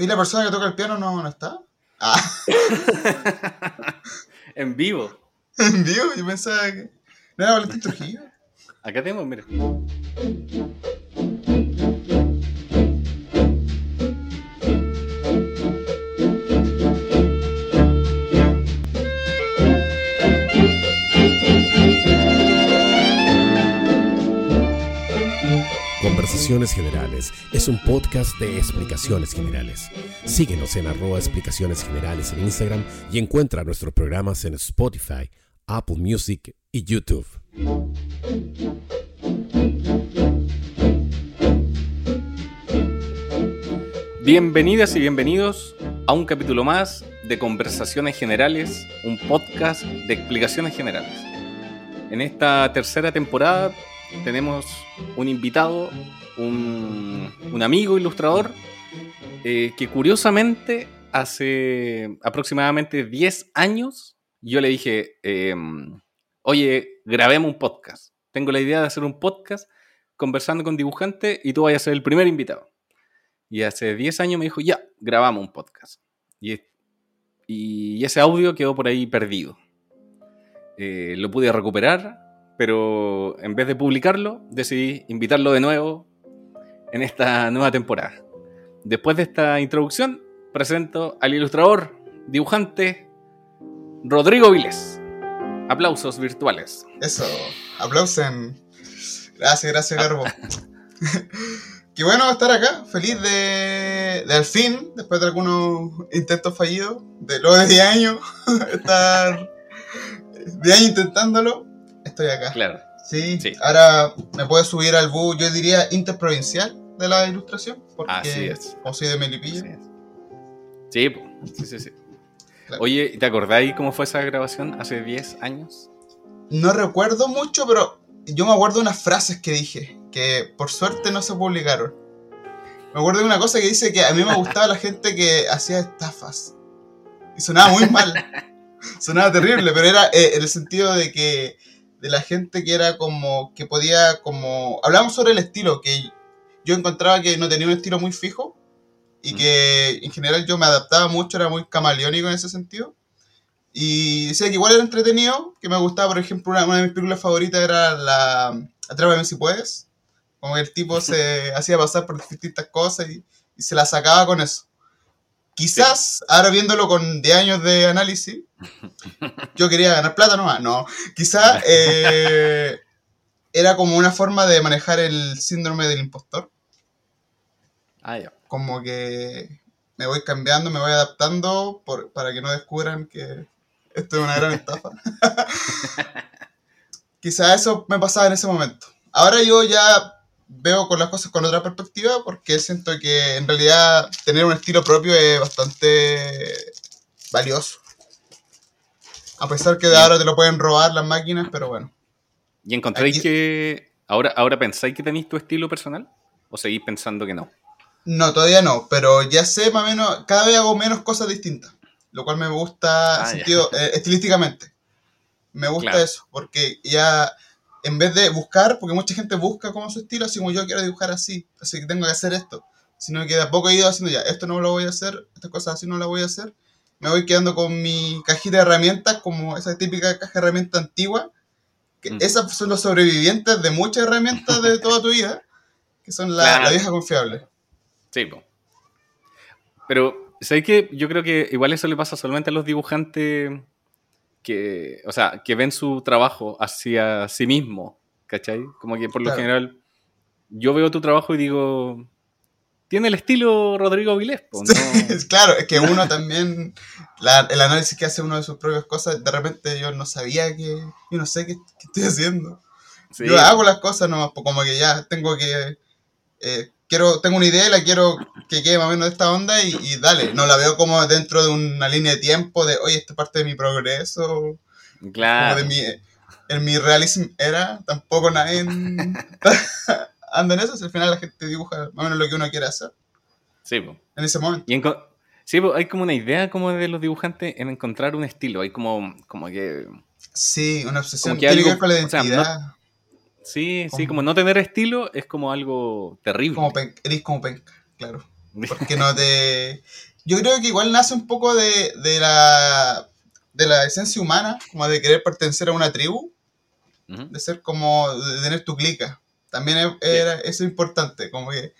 ¿Y la persona que toca el piano no, no está? Ah. en vivo. ¿En vivo? Yo pensaba que. ¿No era Valentín Trujillo? Acá tenemos, mira. Generales es un podcast de explicaciones generales. Síguenos en arroba explicaciones generales en Instagram y encuentra nuestros programas en Spotify, Apple Music y YouTube. Bienvenidas y bienvenidos a un capítulo más de Conversaciones Generales, un podcast de explicaciones generales. En esta tercera temporada tenemos un invitado, un, amigo ilustrador, eh, que curiosamente hace aproximadamente 10 años yo le dije, em, oye, grabemos un podcast. Tengo la idea de hacer un podcast conversando con dibujantes y tú vayas a ser el primer invitado. Y hace 10 años me dijo, ya, grabamos un podcast. Y, y ese audio quedó por ahí perdido. Eh, lo pude recuperar pero en vez de publicarlo, decidí invitarlo de nuevo en esta nueva temporada. Después de esta introducción, presento al ilustrador, dibujante, Rodrigo Viles. Aplausos virtuales. Eso, aplausen. Gracias, gracias, Garbo. Qué bueno estar acá, feliz de, de, al fin, después de algunos intentos fallidos, de luego de 10 años, estar 10 años intentándolo, estoy acá. Claro. Sí, ahora me puedo subir al bus, yo diría interprovincial de la ilustración, porque Así es. como soy de Melipilla. Sí, sí, sí. sí. Oye, ¿te acordáis cómo fue esa grabación hace 10 años? No recuerdo mucho, pero yo me acuerdo de unas frases que dije, que por suerte no se publicaron. Me acuerdo de una cosa que dice que a mí me gustaba la gente que hacía estafas. Y sonaba muy mal. sonaba terrible, pero era eh, en el sentido de que de la gente que era como, que podía como... Hablamos sobre el estilo, que yo encontraba que no tenía un estilo muy fijo y que en general yo me adaptaba mucho, era muy camaleónico en ese sentido. Y decía que igual era entretenido, que me gustaba, por ejemplo, una, de mis películas favoritas era la Atrápame si puedes. Como el tipo se hacía pasar por distintas cosas y, y se la sacaba con eso. Quizás, ahora viéndolo con 10 años de análisis, yo quería ganar plata nomás. No, quizás eh, era como una forma de manejar el síndrome del impostor. Ah, ya. Como que me voy cambiando, me voy adaptando para que no descubran que esto es una gran estafa. quizás eso me pasaba en ese momento. Ahora yo ya veo con las cosas con otra perspectiva porque siento que en realidad tener un estilo propio es bastante valioso. A pesar que de ahora te lo pueden robar las máquinas, pero bueno. ¿Y encontráis que ahora, ahora pensáis que tenéis tu estilo personal? ¿O seguís pensando que no? No, todavía no, pero ya sé más o menos, cada vez hago menos cosas distintas, lo cual me gusta ah, sentido, eh, estilísticamente. Me gusta eso, porque ya en vez de buscar, porque mucha gente busca como su estilo, así como yo quiero dibujar así, así que tengo que hacer esto, sino que de a poco he ido haciendo ya, esto no lo voy a hacer, estas cosas así no las voy a hacer, me voy quedando con mi cajita de herramientas, como esa típica caja de herramientas antigua, que mm. esas son los sobrevivientes de muchas herramientas de toda tu vida, que son la, vieja confiable. Sí, pero, ¿sabes qué? Yo creo que igual eso le pasa solamente a los dibujantes que, o sea, que ven su trabajo hacia sí mismo, ¿cachai? Como que por lo general yo veo tu trabajo y digo, tiene el estilo Rodrigo Vilés. claro, es que uno también, el análisis que hace uno de sus propias cosas, de repente yo no sabía que, yo no sé qué, estoy haciendo. Yo hago las cosas nomás, como que ya tengo que eh, quiero, tengo una idea y la quiero que quede más o menos de esta onda y, dale, no la veo como dentro de una línea de tiempo de, oye, esta parte de mi progreso. Claro. de mi, en mi realism era, tampoco nadie anda en eso, si al final la gente dibuja más o menos lo que uno quiere hacer. Sí, En ese momento. sí, hay como una idea como de los dibujantes en encontrar un estilo, hay como, como que... Sí, una obsesión. Tiene que ver con la identidad. Sí, sí, como no tener estilo es como algo terrible. Como eres como penca, claro. Porque no te... Yo creo que igual nace un poco de, de la, de la esencia humana, como de querer pertenecer a una tribu, de ser como, de tener tu clica. También es, era, eso es importante, como que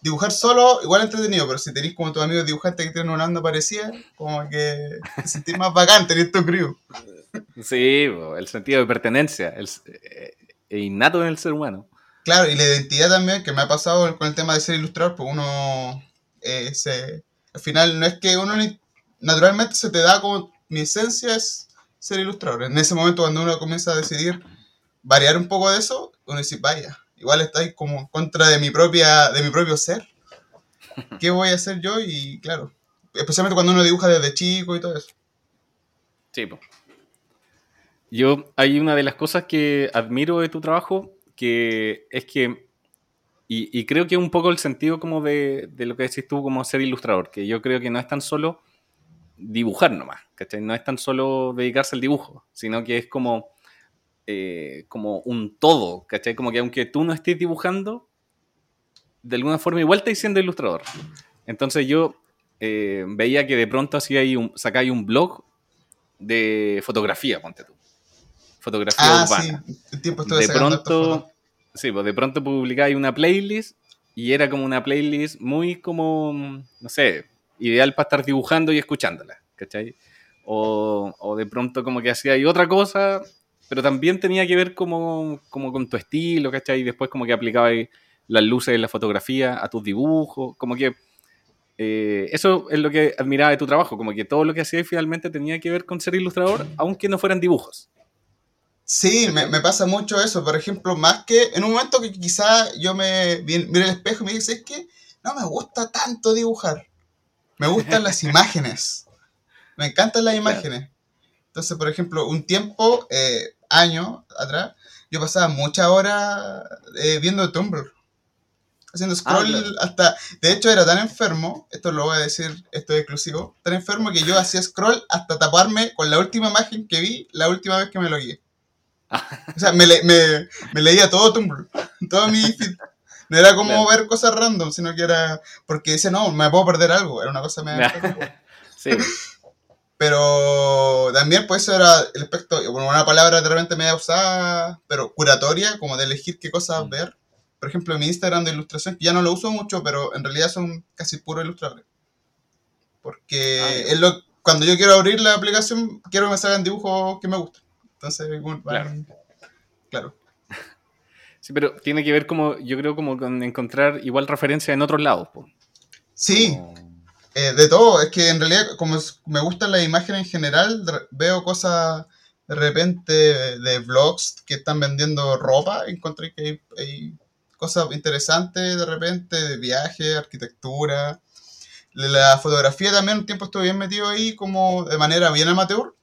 dibujar solo, igual entretenido, pero si tenéis como tus amigos dibujantes que tienen una onda parecida, como que te sentís más bacán tener tu crew. Sí, el sentido de pertenencia, el, eh, eh, innato en el ser humano. Claro, y la identidad también, que me ha pasado con el tema de ser ilustrador, pues uno eh, se, al final no es que uno ni- naturalmente se te da como mi esencia es ser ilustrador. En ese momento cuando uno comienza a decidir variar un poco de eso, uno dice, vaya, igual estáis como en contra de mi propia, de mi propio ser. ¿Qué voy a hacer yo? Y claro, especialmente cuando uno dibuja desde chico y todo eso. Sí, po. Yo, hay una de las cosas que admiro de tu trabajo, que es que, y, creo que es un poco el sentido como de, de lo que decís tú como ser ilustrador, que yo creo que no es tan solo dibujar nomás, ¿cachai? No es tan solo dedicarse al dibujo, sino que es como, eh, como un todo, ¿cachai? Como que aunque tú no estés dibujando, de alguna forma igual estás siendo ilustrador. Entonces yo eh, veía que de pronto hacía ahí un, sacáis un blog de fotografía, ponte tú. Fotografía Ah, urbana. sí, el tiempo De pronto, sí, pues de pronto publicáis una playlist y era como una playlist muy como, no sé, ideal para estar dibujando y escuchándola, ¿cachai? O, o de pronto como que hacía ahí otra cosa, pero también tenía que ver como, como con tu estilo, ¿cachai? Y después como que aplicabas las luces de la fotografía a tus dibujos, como que eh, eso es lo que admiraba de tu trabajo, como que todo lo que hacías finalmente tenía que ver con ser ilustrador, aunque no fueran dibujos. Sí, me, me pasa mucho eso. Por ejemplo, más que en un momento que quizá yo me mire el espejo y me dice, es que no me gusta tanto dibujar. Me gustan las imágenes. Me encantan las imágenes. Entonces, por ejemplo, un tiempo, eh, años atrás, yo pasaba muchas horas eh, viendo Tumblr. Haciendo scroll claro. hasta... De hecho, era tan enfermo, esto lo voy a decir, esto es exclusivo, tan enfermo que yo hacía scroll hasta taparme con la última imagen que vi la última vez que me logué. O sea, me, le- me, me leía todo Tumblr, todo mi feed. No era como Claro. ver cosas random, sino que era porque decía, no, me puedo perder algo. Era una cosa media enferma. sí, Pero también, pues, eso era el aspecto, bueno, una palabra de repente media usada, pero curatoria, como de elegir qué cosas Mm. ver. Por ejemplo, mi Instagram de ilustración, que ya no lo uso mucho, pero en realidad son casi puros ilustradores. Porque Ah, es lo, cuando yo quiero abrir la aplicación, quiero que me salgan dibujos que me gustan. Entonces, bueno, Claro. claro. Sí, pero tiene que ver como, yo creo, como con encontrar igual referencia en otros lados. po. Sí, Como- Eh, de todo, es que en realidad, como es- me gustan las imágenes en general, veo cosas de repente de vlogs que están vendiendo ropa. Encontré que hay, hay cosas interesantes de repente, de viaje, arquitectura. La fotografía también, un tiempo estuve bien metido ahí, como de manera bien amateur.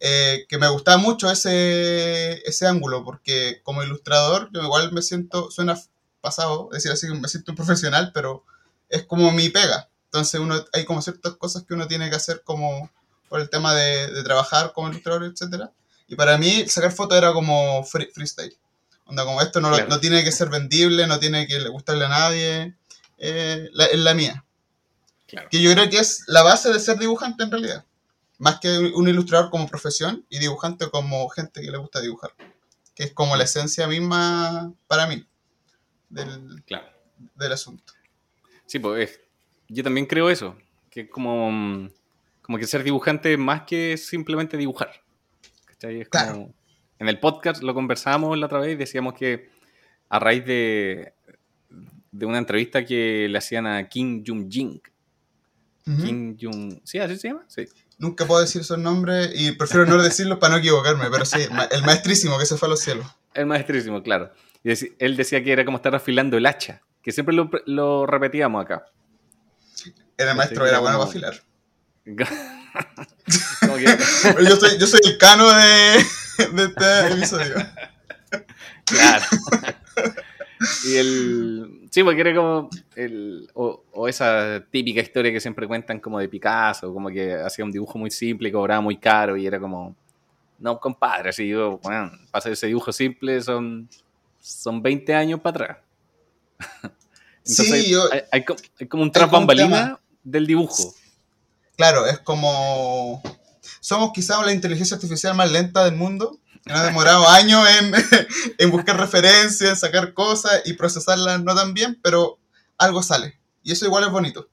Eh, que me gustaba mucho ese, ese ángulo, porque como ilustrador, yo igual me siento, suena pasado, decir así, me siento un profesional, pero es como mi pega. Entonces uno, hay como ciertas cosas que uno tiene que hacer como por el tema de, de trabajar como ilustrador, etcétera. Y para mí sacar fotos era como free- freestyle. Onda, como esto no, Claro. no tiene que ser vendible, no tiene que gustarle a nadie. eh, la- es la mía. Claro. Que yo creo que es la base de ser dibujante en realidad. Más que un ilustrador como profesión y dibujante como gente que le gusta dibujar. Que es como la esencia misma para mí del, Claro. del asunto. Sí, pues es- yo también creo eso, que es como, como que ser dibujante más que simplemente dibujar. ¿Cachai? Es como- Claro. en el podcast lo conversábamos la otra vez y decíamos que a raíz de, de una entrevista que le hacían a Kim Jong-jin, Ujú. Kim Jong, ¿sí? ¿Así se llama? Sí. Nunca puedo decir esos nombres y prefiero no decirlos para no equivocarme, pero sí, el maestrísimo que se fue a los cielos. El maestrísimo, claro. Y él decía que era como estar afilando el hacha, que siempre lo, lo repetíamos acá. Era maestro, era bueno para afilar. Que- Yo soy, yo soy el cano de, de este episodio. Claro. y el. Sí, porque era como. El, o, o esa típica historia que siempre cuentan como de Picasso, como que hacía un dibujo muy simple y cobraba muy caro y era como. No, compadre, así yo, bueno, hacer ese dibujo simple son, son 20 años para atrás. Entonces, Sí, yo- hay, hay co- hay como un tras como un bambalina tema. del dibujo. Claro, es como. Somos quizás la inteligencia artificial más lenta del mundo. Que Nos ha demorado años en, en buscar referencias, en sacar cosas y procesarlas no tan bien, pero algo sale. Y eso igual es bonito.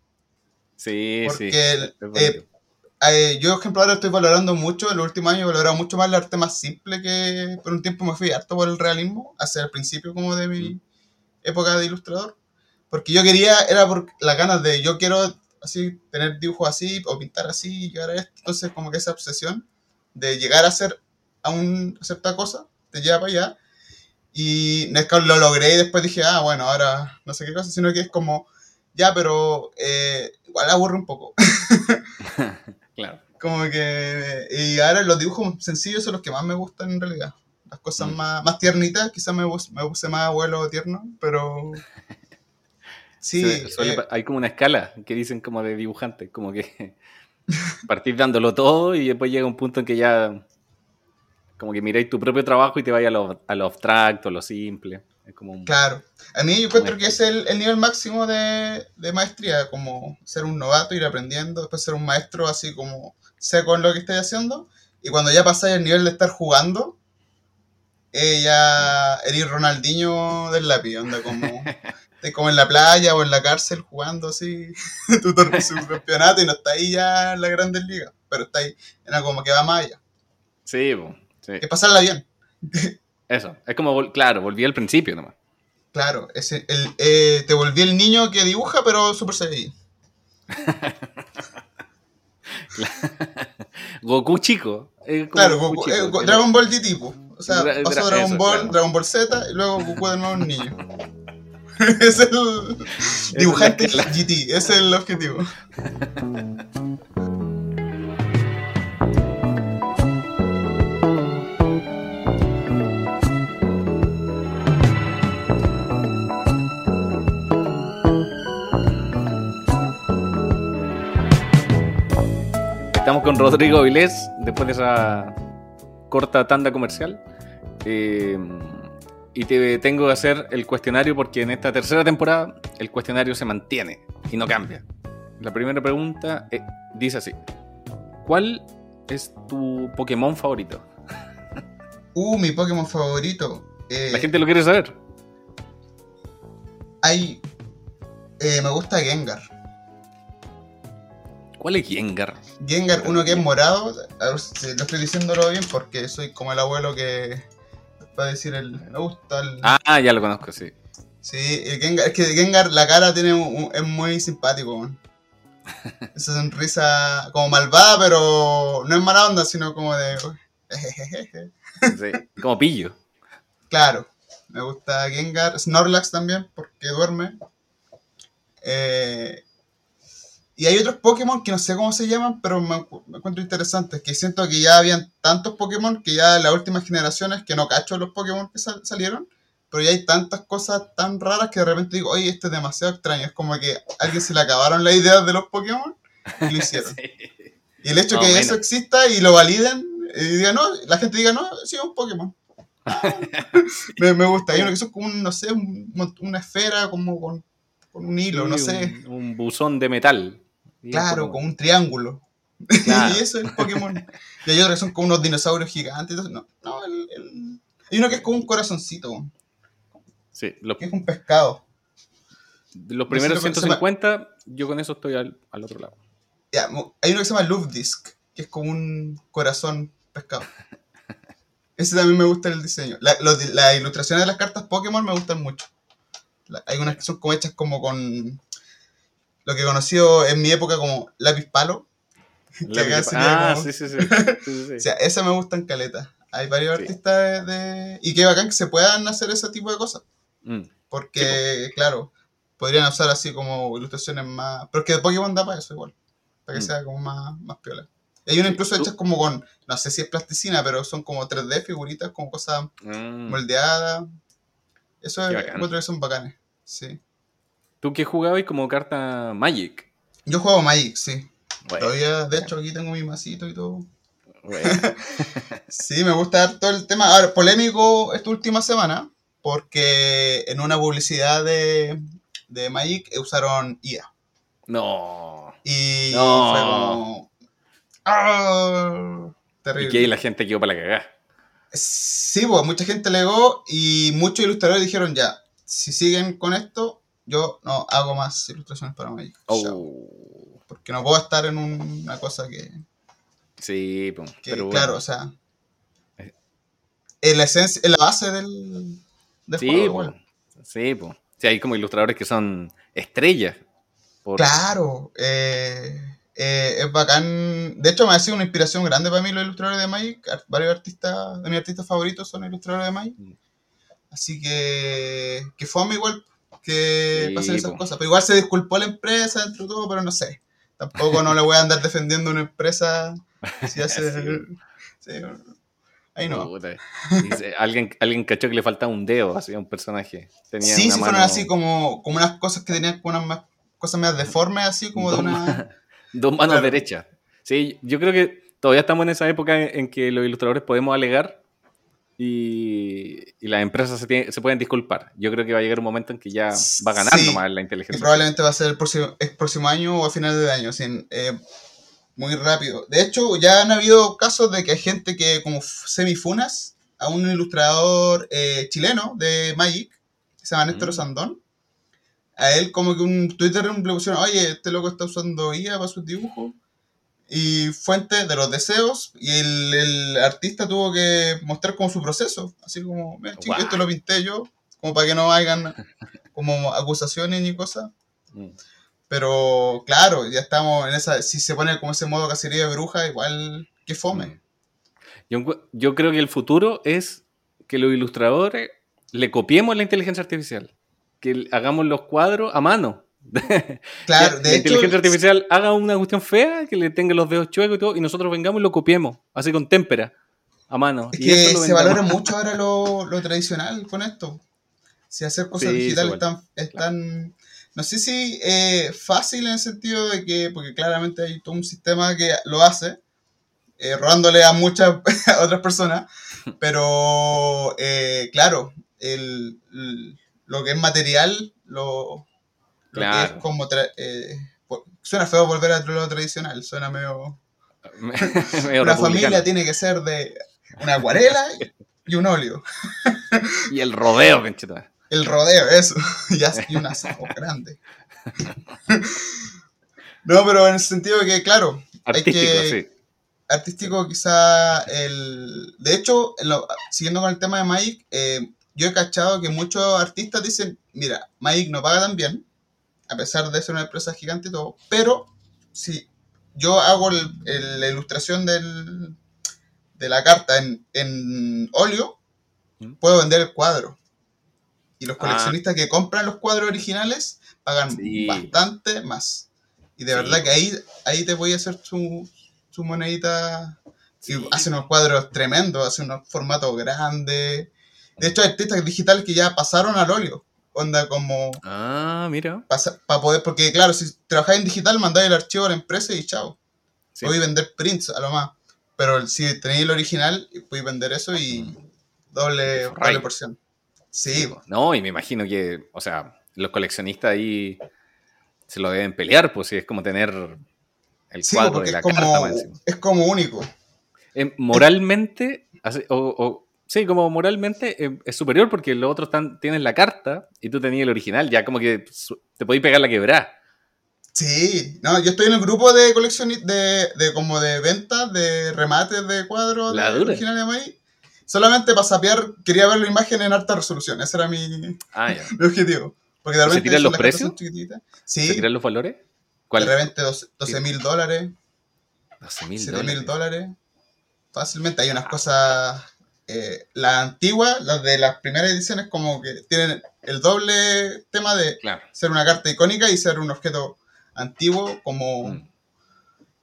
Sí, Porque sí. el- es bonito. eh, Eh, yo, por ejemplo, ahora estoy valorando mucho, en los últimos años he valorado mucho más el arte más simple que por un tiempo me fui harto por el realismo, hacia el principio como de mi época de ilustrador. Porque yo quería, era por las ganas de, yo quiero así, tener dibujos así, o pintar así, y llegar a esto. Entonces, como que esa obsesión de llegar a hacer a, un, a cierta cosa, te lleva para allá. Y no es que lo logré y después dije, ah, bueno, ahora no sé qué cosa, sino que es como, ya, pero eh, igual aburre un poco. Claro. Como que. Y ahora los dibujos sencillos son los que más me gustan en realidad. Las cosas Mm. más, más tiernitas, quizás me, me puse más abuelo tierno, pero. Sí, Se- suele eh, hay como una escala que dicen como de dibujante, como que partís dándolo todo y después llega un punto en que ya como que miráis tu propio trabajo y te vayas a lo, a lo abstracto, a lo simple. Es como un... claro. A mí yo encuentro que es el, el nivel máximo de, de maestría, como ser un novato, ir aprendiendo, después ser un maestro así como seco en lo que estáis haciendo, y cuando ya pasáis el nivel de estar jugando, eh, ya eres Ronaldinho del lápiz, onda como, como en la playa o en la cárcel jugando así tu, campeonato y no estáis ya en la grandes ligas, pero estáis en algo como que va más allá. Sí, sí. Que pasarla bien. Eso. Es como, claro, volví al principio nomás. Claro, ese, el, eh, te volví el niño que dibuja, pero Super Saiyajin. Goku chico. Claro, Goku Goku- chico, eh, Dragon Ball GT, po. O sea, Dra- pasó dra- Dragon eso, Ball, claro. Dragon Ball Z y luego Goku de nuevo un niño. es el dibujante. GT, ese es el objetivo. con Rodrigo Vilés después de esa corta tanda comercial. Eh, y te tengo que hacer el cuestionario porque en esta tercera temporada el cuestionario se mantiene y no cambia. La primera pregunta eh, dice así: ¿Cuál es tu Pokémon favorito? Uh, mi Pokémon favorito. Eh, La gente lo quiere saber. Hay. eh, me gusta Gengar. ¿Cuál es Gengar? Gengar, uno que es morado. A ver si lo estoy diciéndolo bien porque soy como el abuelo que. Va a decir el. Me gusta el. Ah, ya lo conozco, sí. Sí, el Gengar, es que Gengar la cara tiene un- un- es muy simpático. man. Esa sonrisa como malvada, pero no es mala onda, sino como de... sí. Como pillo. Claro, me gusta Gengar, Snorlax también, porque duerme. Eh, y hay otros Pokémon que no sé cómo se llaman, pero me, me encuentro interesantes, que siento que ya habían tantos Pokémon que ya las últimas generaciones, que no cacho los Pokémon que sal- salieron, pero ya hay tantas cosas tan raras que de repente digo, oye, esto es demasiado extraño, es como que a alguien se le acabaron las ideas de los Pokémon y lo hicieron. Sí. Y el hecho Más o que eso exista y lo validen, y diga, no, la gente diga, no, sí, es un Pokémon. me, me gusta. Hay uno que son como, un, no sé, un- una esfera como con, con un hilo, no Sí, sé. Un, un buzón de metal. Claro, con un triángulo. Claro. y eso es Pokémon. Y hay otros que son como unos dinosaurios gigantes. No, no el, el- Hay uno que es como un corazoncito, Sí, los, que es un pescado. los primeros lo que se llama- 150, yo con eso estoy al, al otro lado. Ya, hay uno que se llama Luftdisk, que es como un corazón pescado. Ese también me gusta el diseño. La- los las ilustraciones de las cartas Pokémon me gustan mucho. La- hay unas que son como hechas como con lo que he conocido en mi época como lápiz palo. Ah, como- sí, sí, sí. sí, sí, sí. O sea, esas me gustan caleta. Hay varios Sí. artistas de, de- Y qué bacán que se puedan hacer ese tipo de cosas. Mm, Porque, claro, podrían usar así como ilustraciones más. Pero es que de Pokémon da para eso igual. Para que Mm. sea como más, más piola. Hay unas incluso hechas como con. No sé si es plasticina, pero son como 3D figuritas, como cosas mm. moldeadas. Eso es, encuentro que son bacanes. Sí. ¿Tú qué jugabas como carta Magic? Yo juego Magic, sí. Bueno, Todavía, de hecho, aquí tengo mi masito y todo. bueno. Sí, me gusta dar todo el tema. Ahora, polémico esta última semana, porque en una publicidad de de Magic usaron IA. No. Y No. fue como. ¡Ah! Y Terrible. que ahí la gente quedó para la cagada. Sí, pues mucha gente legó y muchos ilustradores dijeron ya, si siguen con esto, yo no hago más ilustraciones para Magic. Oh. Porque no puedo estar en un- una cosa que, Sí, que, pero claro, bueno. o sea, Eh. es la esencia, es la base del, del Sí, juego po. igual. Sí, po. Sí, hay como ilustradores que son estrellas. por- Claro, eh, eh, es bacán. De hecho, me ha sido una inspiración grande para mí los ilustradores de Magic. Ar- Varios artistas, de mis artistas favoritos son ilustradores de Magic. Mm. Así que, que fue igual que Sí, pasen esas po. cosas. Pero igual se disculpó la empresa dentro de todo, pero no sé. Tampoco no le voy a andar defendiendo a una empresa si hace... sí, ahí no. Alguien, alguien cachó que le faltaba un dedo así a un personaje. Tenía Sí, sí fueron así como, como unas cosas que tenían como unas más- cosas más deformes, así como de Dos una... Dos manos Claro. derechas. Sí, yo creo que todavía estamos en esa época en que los ilustradores podemos alegar y, y las empresas se, pueden disculpar. Yo creo que va a llegar un momento en que ya va a ganar Sí. nomás la Y inteligencia. probablemente va a ser el próximo, el próximo año o a finales de año, así, eh, muy rápido. De hecho, ya han habido casos de que hay gente que como semifunas a un ilustrador eh, chileno de Magic, que se llama Néstor Mm. Sandón. A él como que un Twitter le pusieron, oye, este loco está usando IA para sus dibujos. Y fuente de los deseos. Y el, el artista tuvo que mostrar como su proceso. Así como, "Mira, chico, esto lo pinté yo. Como para que no hagan como acusaciones ni cosas. Mm. Pero claro, ya estamos en esa. Si se pone como ese modo cacería de bruja, igual que fome. Mm. Yo, yo creo que el futuro es que los ilustradores le copiemos la inteligencia artificial. Que hagamos los cuadros a mano. Claro, de la hecho. inteligencia artificial haga una cuestión fea, que le tenga los dedos chuecos y todo, y nosotros vengamos y lo copiemos, así con témpera, a mano. Es y que se valora mucho ahora lo, lo tradicional con esto. Si hacer cosas Sí, digitales se están, están. No sé si eh, fácil en el sentido de que. Porque claramente hay todo un sistema que lo hace. eh, robándole a muchas a otras personas. Pero eh, claro, el, el- lo que es material, lo, que es como. eh, suena feo volver a lo tradicional. Suena medio. Medio Una republicano. familia tiene que ser de una acuarela y un óleo. Y el rodeo. El rodeo, eso. y, un asado grande. no, pero en el sentido de que, claro, Artístico, que- sí. artístico quizá el... De hecho, lo- siguiendo con el tema de Magic, eh, yo he cachado que muchos artistas dicen, mira, Magic no paga tan bien, a pesar de ser una empresa gigante y todo, pero si yo hago el- el- la ilustración del, de la carta en, en óleo, ¿Mm? puedo vender el cuadro. Y los Ah. coleccionistas que compran los cuadros originales pagan Sí. bastante más. Y de Sí. verdad que ahí, ahí te voy a hacer su, su monedita. Y hacen unos cuadros tremendos, hacen unos formatos grandes. De hecho, hay artistas digitales que ya pasaron al óleo. Onda como Ah, mira. para poder, porque claro, si trabajáis en digital, mandáis el archivo a la empresa y chao. Sí. Podéis vender prints a lo más. Pero si tenéis el original, podéis vender eso y doble, Forráis. doble porción. Sí, No, y me imagino que, o sea, los coleccionistas ahí se lo deben pelear, pues sí, es como tener el sí cuadro de la es como, carta es como único. Eh, moralmente, así- o, o- sí, como moralmente eh, es superior porque los otros están, tienen la carta y tú tenías el original, ya como que te podéis pegar la quebrada. Sí, no, yo estoy en el grupo de coleccionistas, de, de como de ventas, de remates de cuadros La de originales de Magic. Solamente para sapear, quería ver la imagen en alta resolución. Ese era mi, Ah, ya. mi objetivo. Porque de ¿Y se tiran los precios? chiquititas. ¿Se Sí, tiran los valores? de repente 12 mil dólares. 12 mil 7 mil dólares. dólares. Fácilmente hay unas cosas. Eh, las antiguas, las de las primeras ediciones, como que tienen el doble tema de Claro. ser una carta icónica y ser un objeto antiguo, como. Mm.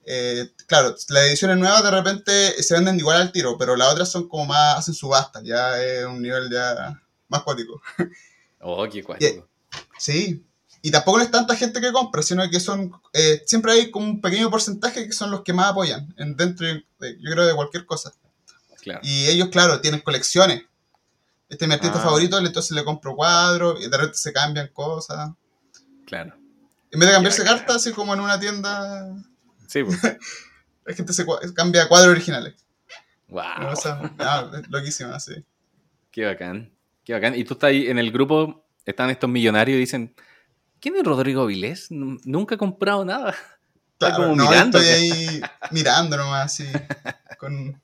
eh, claro, las ediciones nuevas de repente se venden igual al tiro, pero las otras son como más. hacen subasta, ya es un nivel ya más cuático. Oh, qué cuático. Sí. Y tampoco no es tanta gente que compra, sino que son. eh, siempre hay como un pequeño porcentaje que son los que más apoyan en, dentro, de, yo creo, de cualquier cosa. Claro. Y ellos, claro, tienen colecciones. Este es mi artista Ah. favorito, entonces le compro cuadros y de repente se cambian cosas. Claro. En vez de cambiarse cartas, así como en una tienda, Sí, pues. la gente se cambia cuadros originales. Wow. Loquísima, sí. Qué bacán. Qué bacán. Y tú estás ahí en el grupo, están estos millonarios y dicen, ¿quién es Rodrigo Vilés? Nunca ha comprado nada. Claro, como no, mirando. estoy ahí mirando nomás, así. Con...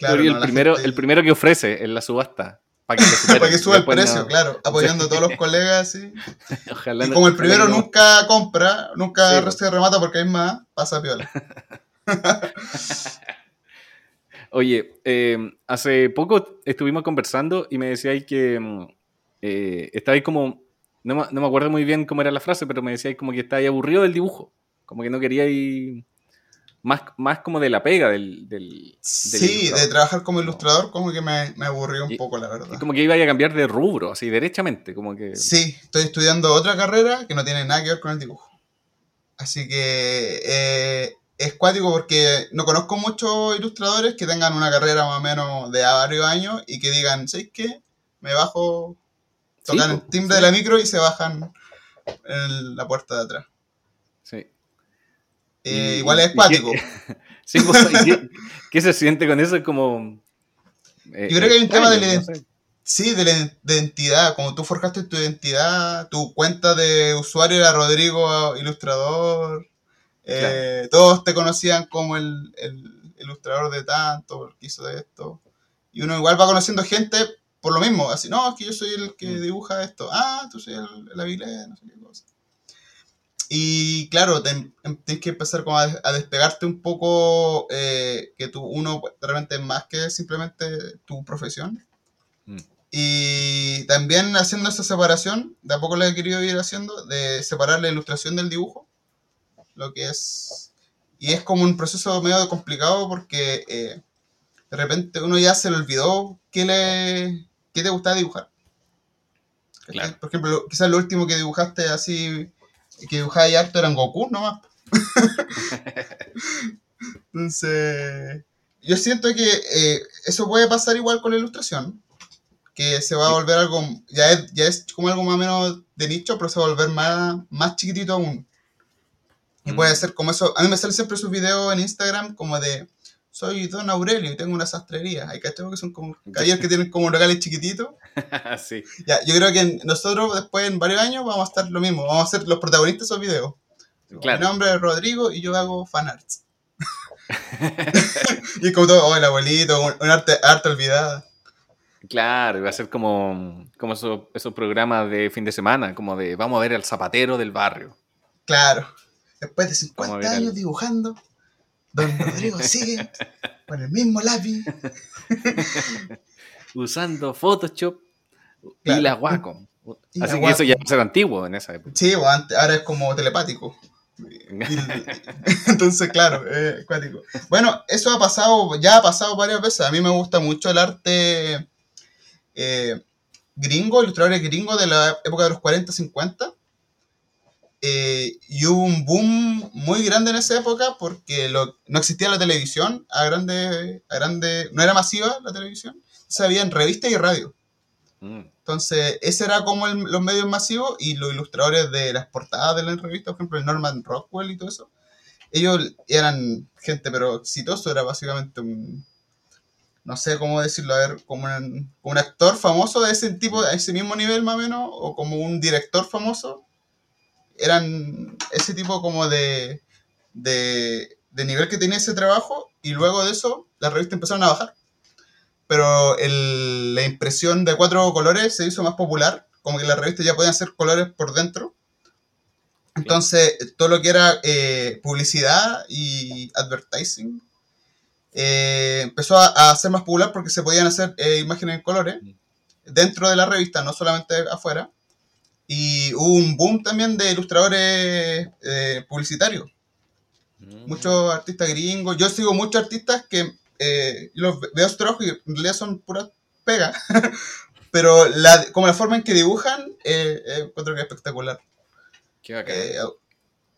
Claro, el, no, la primero, gente- el primero que ofrece en la subasta. Para que. Para suba el precio, no- claro. Apoyando a todos los colegas, sí. Ojalá Y como el primero no- nunca compra, nunca Sí, pues. se remata porque hay más, pasa piola. Oye, eh, hace poco estuvimos conversando y me decíais que mm, eh, estabais como, no, me- no me acuerdo muy bien cómo era la frase, pero me decíais como que estabais aburrido del dibujo, como que no queríais más, más como de la pega del... del, del Sí, de trabajar como ilustrador como que me, me aburrió un Y- poco, la Y verdad. como que ibais a cambiar de rubro, así derechamente, como que... Sí, estoy estudiando otra carrera que no tiene nada que ver con el dibujo. Así que eh, es cuático porque no conozco muchos ilustradores que tengan una carrera más o menos de a varios años y que digan, ¿sabes qué? Me bajo, Sí, tocan el timbre sí. de la micro y se bajan en la puerta de atrás. Eh, igual es cuático. qué- Sí, pues, ¿y ¿qué, qué se siente con eso? Es como... eh, Yo creo que hay un tema de no sé. Sí, de la iden- de identidad, como tú forjaste tu identidad, tu cuenta de usuario era Rodrigo Ilustrador, eh, todos te conocían como el, el ilustrador de tanto, el que hizo de esto, y uno igual va conociendo gente por lo mismo, así, no, es que yo soy el que Mm. dibuja esto, ah, tú soy el, el Avilés, no sé qué cosa. Y claro, em- tienes que empezar como a, a despegarte un poco, eh, que tú, uno de repente es más que simplemente tu profesión. Mm. Y también haciendo esa separación, de a poco la he querido ir haciendo, de separar la ilustración del dibujo, lo que es... Y es como un proceso medio complicado porque eh, de repente uno ya se le olvidó qué, le, qué te gustaba dibujar. Por ejemplo, lo- quizás lo último que dibujaste así, que dibujaba harto eran Goku nomás. Entonces, yo siento que eh, eso puede pasar igual con la ilustración, que se va a volver algo, ya es, ya es como algo más o menos de nicho, pero se va a volver más, más chiquitito aún. Y Mm. puede ser como eso, a mí me salen siempre sus videos en Instagram como de, soy Don Aurelio y tengo una sastrería. Hay cachorros que son como caballeros que tienen como locales chiquititos. sí. Ya, yo creo que nosotros después en varios años vamos a estar lo mismo, vamos a ser los protagonistas de esos videos. Claro. Mi nombre es Rodrigo y yo hago fanarts. y es como todo, oh, el abuelito, un, un arte, arte olvidada. Claro, iba a ser como, como esos, esos programas de fin de semana, como de vamos a ver al zapatero del barrio. Claro. Después de Vamos a 50 ver años dibujando, Don Rodrigo sigue con el mismo lápiz. Usando Photoshop Claro. y la Wacom. Y la Así que eso ya Wacom. va a ser antiguo en esa época. Sí, ahora es como telepático. Entonces, claro, es cuático. Bueno, eso ha pasado, ya ha pasado varias veces. A mí me gusta mucho el arte eh, gringo, ilustradores gringos de la época de los 40, 50. Eh, y hubo un boom muy grande en esa época porque lo- no existía la televisión a grande, a grande, no era masiva la televisión, se había en revistas y radio. Mm, Entonces, ese era como el- los medios masivos y los ilustradores de las portadas de las revistas, por ejemplo, el Norman Rockwell y todo eso. Ellos eran gente, pero exitoso, era básicamente un, no sé cómo decirlo, a ver, como un, como un actor famoso de ese tipo, a ese mismo nivel más o menos, o como un director famoso. Eran ese tipo como de, de, de nivel que tenía ese trabajo y luego de eso las revistas empezaron a bajar pero el- la impresión de cuatro colores se hizo más popular, como que las revistas ya podían ser colores por dentro. Entonces, todo lo que era eh, publicidad y advertising eh, empezó a, a ser más popular porque se podían hacer eh, imágenes en colores dentro de la revista, no solamente afuera. Y hubo un boom también de ilustradores eh, publicitarios mm. muchos artistas gringos. Yo sigo muchos artistas que eh, yo los ve- veo su trabajo y en realidad son puras pegas. Pero la, como la forma en que dibujan, eh, eh, encuentro que es espectacular. Qué bacán. Eh,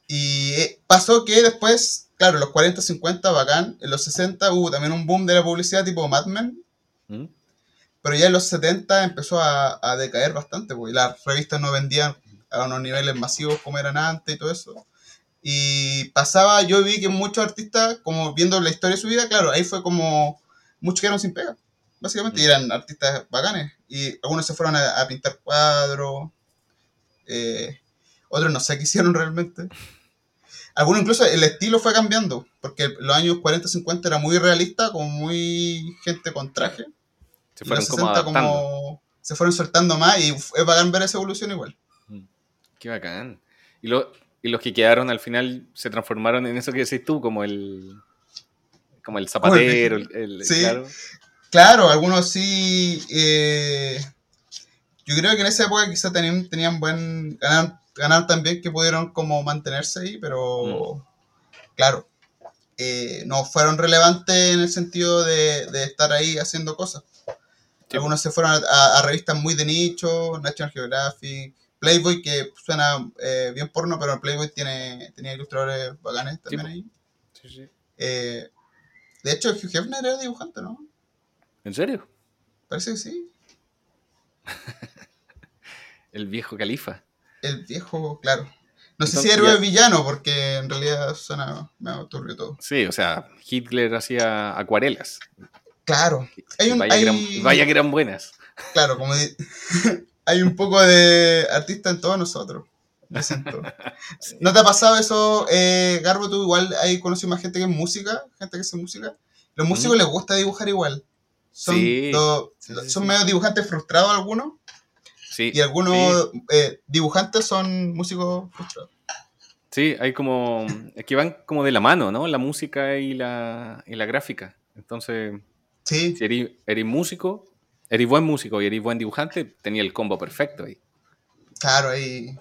y eh, pasó que después, claro, los 40, 50, bacán. En los 60 hubo también un boom de la publicidad tipo Mad Men. Mm, Pero ya en los 70 empezó a, a decaer bastante, porque las revistas no vendían a unos niveles masivos como eran antes y todo eso. Y pasaba, yo vi que muchos artistas, como viendo la historia de su vida, claro, ahí fue como muchos quedaron sin pega, básicamente, y eran artistas bacanes. Y algunos se fueron a, a pintar cuadros, eh, otros no sé qué hicieron realmente. Algunos incluso el estilo fue cambiando, porque los años 40, 50 era muy realista, como muy gente con traje. Se Y fueron los como 60 adaptando. como se fueron soltando más y es bacán ver esa evolución igual. Mm, Qué bacán. Y, lo- y los que quedaron al final se transformaron en eso que decís tú, como el como el zapatero, el, el- Sí. claro. Claro, algunos sí. eh, yo creo que en esa época quizá tenían, tenían buen. Ganaron, ganaron tan bien que pudieron como mantenerse ahí, pero. Claro. eh, no fueron relevantes en el sentido de, de estar ahí haciendo cosas. Sí. Algunos se fueron a, a- a revistas muy de nicho, National Geographic, Playboy, que suena eh, bien porno, pero Playboy tiene, tenía ilustradores bacanes también ahí. Sí, sí. Eh, de hecho, Hugh Hefner era dibujante, ¿no? ¿En serio? Parece que sí. El viejo califa. El viejo, claro. No sé si héroe ya- villano, porque en realidad suena medio turbio todo. Sí, o sea, Hitler hacía acuarelas. Claro, hay un, vaya, que eran, hay- vaya que eran buenas. claro, como di- hay un poco de artista en todos nosotros. Siento. ¿No te ha pasado eso, eh, Garbo? Tú igual hay conocido más gente que es música, gente que hace música. Los músicos les gusta dibujar igual. Son, Sí. lo- Sí, sí, son medio dibujantes frustrados algunos, Sí, y algunos eh, dibujantes son músicos frustrados. sí, hay como. Es que van como de la mano, ¿no? La música y la, y la gráfica. Entonces, Sí, si eres músico, eres buen músico y eres buen dibujante, tenía el combo perfecto ahí. claro, ahí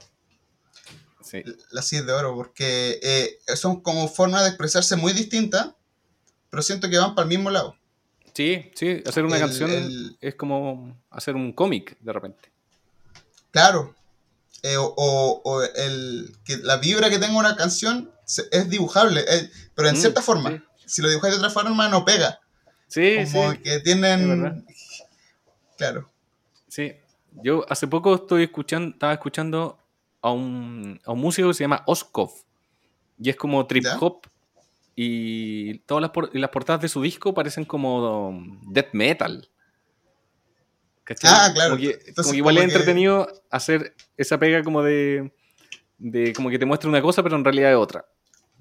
Sí, la 10 de oro, porque eh, son como formas de expresarse muy distintas, pero siento que van para el mismo lado. sí, sí, hacer una El- canción el- es como hacer un cómic de repente. Claro. Eh, o o- o el, que la vibra que tenga una canción es dibujable, eh, pero en Mm, cierta forma. sí. Si lo dibujas de otra forma, no pega. Sí, Como sí. que tienen. Claro. Sí, yo hace poco estoy escuchando, estaba escuchando a un, a un músico que se llama Oskov. Y es como trip ¿Ya? hop. Y todas las, por- y las portadas de su disco parecen como death metal. ¿Cachai? Ah, claro. Como que, Entonces, como que igual es que- entretenido hacer esa pega como de, de. como que te muestra una cosa, pero en realidad es otra.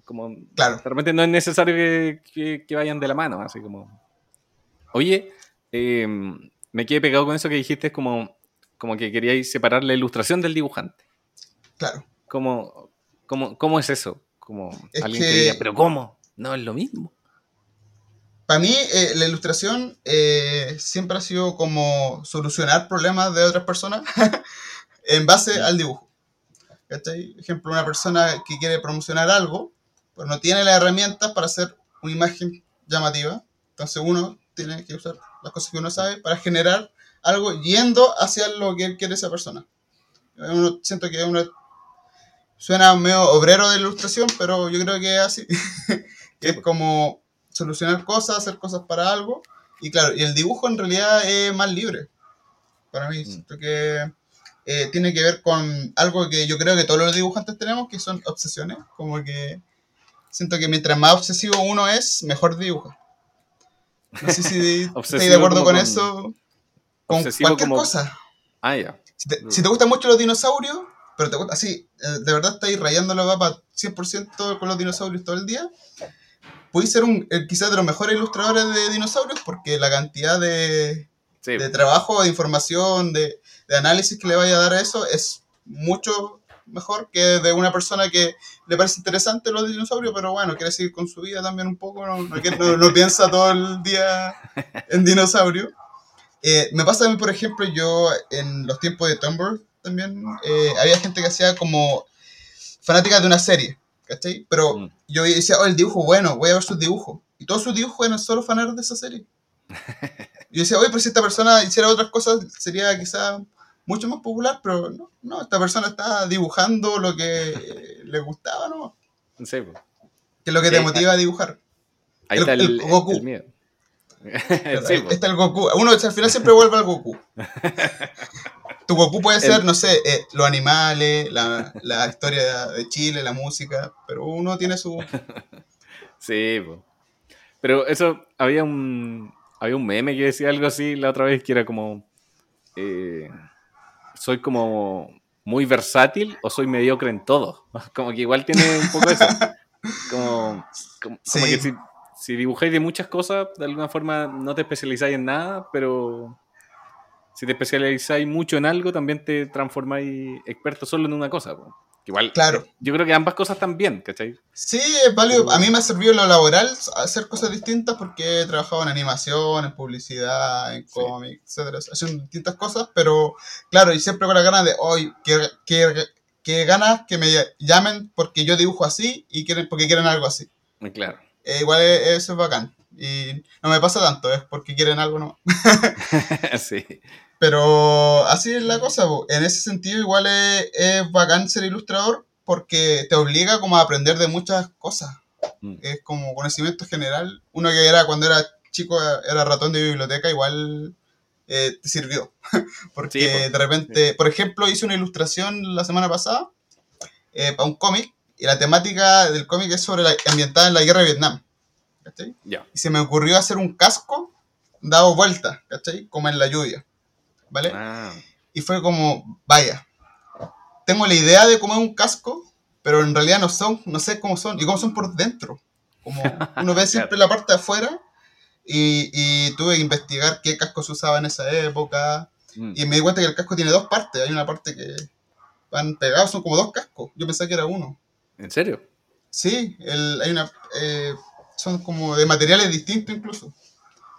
Como Claro. de repente no es necesario que, que- que vayan de la mano, así como. Oye, eh, me quedé pegado con eso que dijiste, como, como que queríais separar la ilustración del dibujante. Claro. ¿Cómo, cómo, cómo es eso? Como Es alguien que... que- diría, pero ¿cómo? No es lo mismo. Para mí, eh, la ilustración eh, siempre ha sido como solucionar problemas de otras personas en base al dibujo. ¿Cachai? Ejemplo, una persona que quiere promocionar algo, pero no tiene las herramientas para hacer una imagen llamativa. Entonces uno tiene que usar las cosas que uno sabe para generar algo yendo hacia lo que quiere esa persona. Uno, siento que uno suena medio obrero de ilustración, pero yo creo que es así. es como solucionar cosas, hacer cosas para algo. Y claro, y el dibujo en realidad es más libre. Para mí, siento que eh, tiene que ver con algo que yo creo que todos los dibujantes tenemos, que son obsesiones. Como que siento que mientras más obsesivo uno es, mejor dibuja. No sé si estáis de acuerdo con, con- eso. Con cualquier como- cosa. Ah, ya. Si te, si te gustan mucho los dinosaurios, pero te gusta así, eh, de verdad estáis rayando la papa 100% con los dinosaurios todo el día, podéis ser un, eh, quizás de los mejores ilustradores de dinosaurios porque la cantidad de, Sí, de trabajo, de información, de, de análisis que le vaya a dar a eso es mucho mejor que de una persona que le parece interesante los dinosaurios, pero bueno, quiere seguir con su vida también un poco, no, no, no- no piensa todo el día en dinosaurios. Eh, me pasa a mí, por ejemplo, yo en los tiempos de Tumblr también, eh, había gente que hacía como fanática de una serie, ¿cachai? Pero Mm. yo decía, oh, el dibujo, bueno, voy a ver sus dibujos. Y todos sus dibujos eran solo fanáticos de esa serie. Yo decía, oye, pero si esta persona hiciera otras cosas, sería quizá mucho más popular, pero no, no, esta persona está dibujando lo que le gustaba, ¿no? sí, po. Que es lo que te motiva a dibujar. Ahí El- está el, el Goku. el miedo. Claro, Sí, ahí está el Goku. Uno al final siempre vuelve al Goku. Tu Goku puede ser, no sé, eh, los animales, la, la historia de Chile, la música, pero uno tiene su... Sí, po. Pero eso, había un, había un meme que decía algo así la otra vez que era como, eh, soy como muy versátil o soy mediocre en todo. Como que igual tiene un poco eso. Como, como, que si, si dibujáis de muchas cosas, de alguna forma no te especializáis en nada, pero si te especializáis mucho en algo, también te transformáis experto solo en una cosa. po. Igual, Claro. yo creo que ambas cosas también, ¿cachai? Sí, es válido. A mí me ha servido en lo laboral hacer cosas distintas porque he trabajado en animación, en publicidad, en Sí. cómics, etcétera, haciendo distintas cosas, pero claro, y siempre con la ganas de, hoy, que, que, que ganas que me llamen porque yo dibujo así y quieren porque quieren algo así. Muy claro. Eh, igual eso es bacán. Y no me pasa tanto, es porque quieren algo, no. sí. Pero así es la cosa, po. en ese sentido igual es, es bacán ser ilustrador porque te obliga como a aprender de muchas cosas. Mm. Es como conocimiento general. Uno que era cuando era chico era ratón de biblioteca, igual eh, te sirvió. porque Sí, po. de repente, por ejemplo, hice una ilustración la semana pasada eh, para un cómic y la temática del cómic es sobre la ambientada en la guerra de Vietnam. Y se me ocurrió hacer un casco dado vuelta, ¿cachai? Como en la lluvia, ¿vale? Ah, Y fue como, vaya, tengo la idea de cómo es un casco, pero en realidad no son, no sé cómo son, y cómo son por dentro. Como uno ve siempre la parte de afuera, y, y tuve que investigar qué casco se usaba en esa época, mm. y me di cuenta que el casco tiene dos partes, hay una parte que van pegados, son como dos cascos, yo pensé que era uno. ¿En serio? Sí, el, hay una, eh, son como de materiales distintos incluso.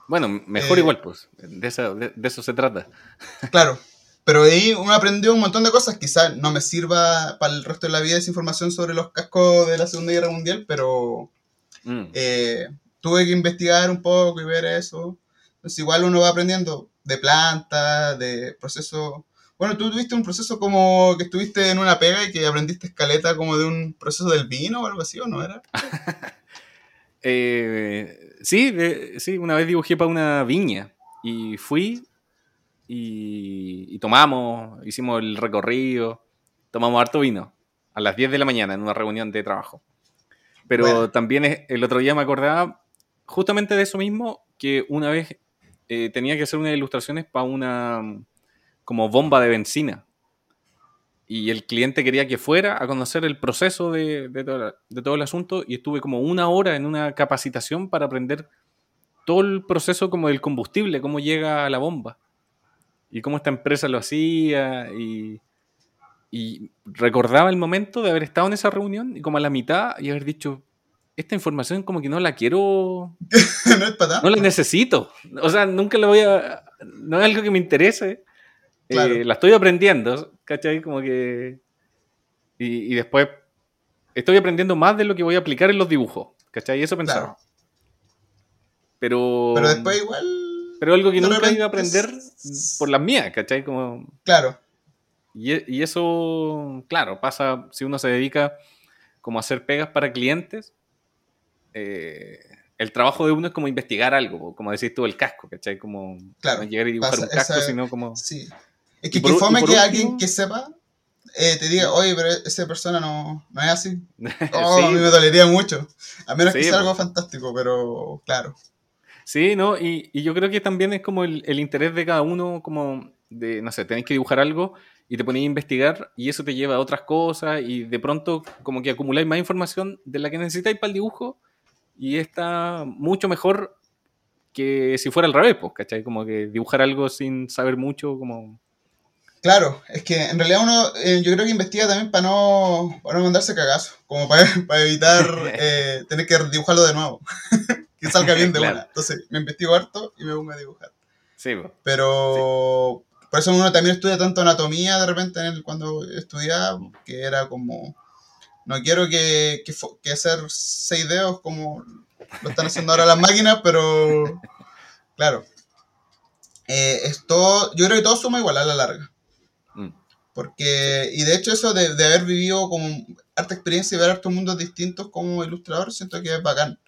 Bueno, mejor Eh, igual, pues. De, esa- de- de eso se trata. Claro, pero ahí uno aprendió un montón de cosas. Quizás no me sirva para el resto de la vida esa información sobre los cascos de la Segunda Guerra Mundial, pero Mm. eh, tuve que investigar un poco y ver eso. Entonces igual uno va aprendiendo de plantas, de procesos. Bueno, tú tuviste un proceso como que estuviste en una pega y que aprendiste escaleta como de un proceso del vino o algo así, ¿o no era? Eh, sí, de- sí, una vez dibujé para una viña y fui y, y tomamos, hicimos el recorrido, tomamos harto vino a las 10 de la mañana en una reunión de trabajo. Pero Bueno. también es- el otro día me acordaba justamente de eso mismo, que una vez eh, tenía que hacer unas ilustraciones para una mm, como bomba de benzina. Y el cliente quería que fuera a conocer el proceso de, de todo, de todo el asunto y estuve como una hora en una capacitación para aprender todo el proceso como del combustible, cómo llega a la bomba y cómo esta empresa lo hacía y, y recordaba el momento de haber estado en esa reunión y como a la mitad y haber dicho, esta información como que no la quiero, no es para no la necesito, o sea, nunca la voy a, no es algo que me interese, Eh, la estoy aprendiendo, ¿cachai? Como que... Y, y después estoy aprendiendo más de lo que voy a aplicar en los dibujos, ¿cachai? Y eso pensaba. Claro. Pero... Pero después igual. Pero algo que de nunca ido a aprender es- por las mías, ¿cachai? Como, Claro, y, y eso, claro, pasa si uno se dedica como a hacer pegas para clientes. eh, el trabajo de uno es como investigar algo, como decís tú, el casco, ¿cachai? Como Claro, no llegar y dibujar pasa un casco, esa- sino como... sí. Es que por que fome que último- alguien que sepa eh, te diga, oye, pero esa persona no, no es así. Sí, Oh, a mí me dolería mucho. A menos que sea algo fantástico, pero claro. Sí, ¿no? Y, y yo creo que también es como el, el interés de cada uno, como de, no sé, tenéis que dibujar algo y te ponéis a investigar y eso te lleva a otras cosas y de pronto como que acumuláis más información de la que necesitáis para el dibujo y está mucho mejor que si fuera al revés, pues, ¿cachai? Como que dibujar algo sin saber mucho, como... Claro, es que en realidad uno, eh, yo creo que investiga también para no, para no mandarse cagazo, como para, para evitar eh, tener que dibujarlo de nuevo. que salga bien de Claro. una. Entonces, me investigo harto y me pongo a dibujar. Sí, pues. Pero por eso uno también estudia tanto anatomía de repente en el- cuando estudiaba, que era como, no quiero que, que, hacer seis dedos como lo están haciendo ahora las máquinas, pero claro. Eh, es todo- yo creo que todo suma igual a la larga. Mm. Porque, y de hecho eso de, de haber vivido como harta experiencia y ver hartos mundos distintos como ilustrador, siento que es bacán.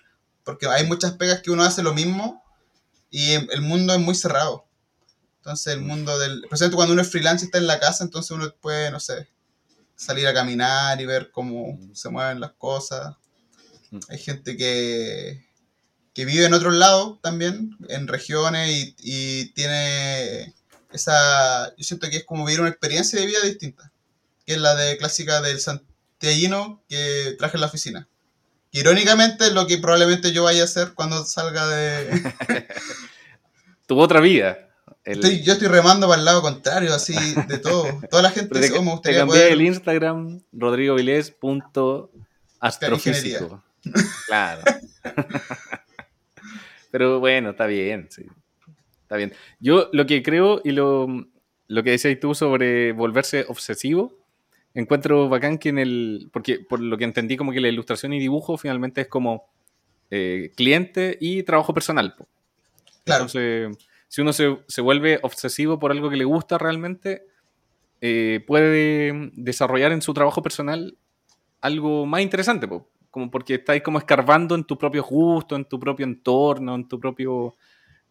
Porque hay muchas pegas que uno hace lo mismo y el mundo es muy cerrado. Entonces el mundo del... Por ejemplo, cuando uno es freelance y está en la casa, entonces uno puede, no sé, salir a caminar y ver cómo se mueven las cosas. Hay gente que, que vive en otros lados también, en regiones, y, y, tiene esa... Yo siento que es como vivir una experiencia de vida distinta, que es la de clásica del santiaguino que traje en la oficina. Irónicamente, lo que probablemente yo vaya a hacer cuando salga de... tu otra vida. yo estoy remando para el lado contrario, así, de todo. Toda la gente dice, oh, me gustaría te cambié el Instagram, rodrigovilés.astrofísico. Claro. Pero bueno, está bien, sí. Está bien. Yo lo que creo y lo, lo que decías tú sobre volverse obsesivo, encuentro bacán que en el. Porque por lo que entendí, como que la ilustración y dibujo finalmente es como eh, cliente y trabajo personal. Claro. Entonces, si uno se, se, vuelve obsesivo por algo que le gusta realmente, eh, puede desarrollar en su trabajo personal algo más interesante, como porque estáis como escarbando en tu propio gusto, en tu propio entorno, en tu propio.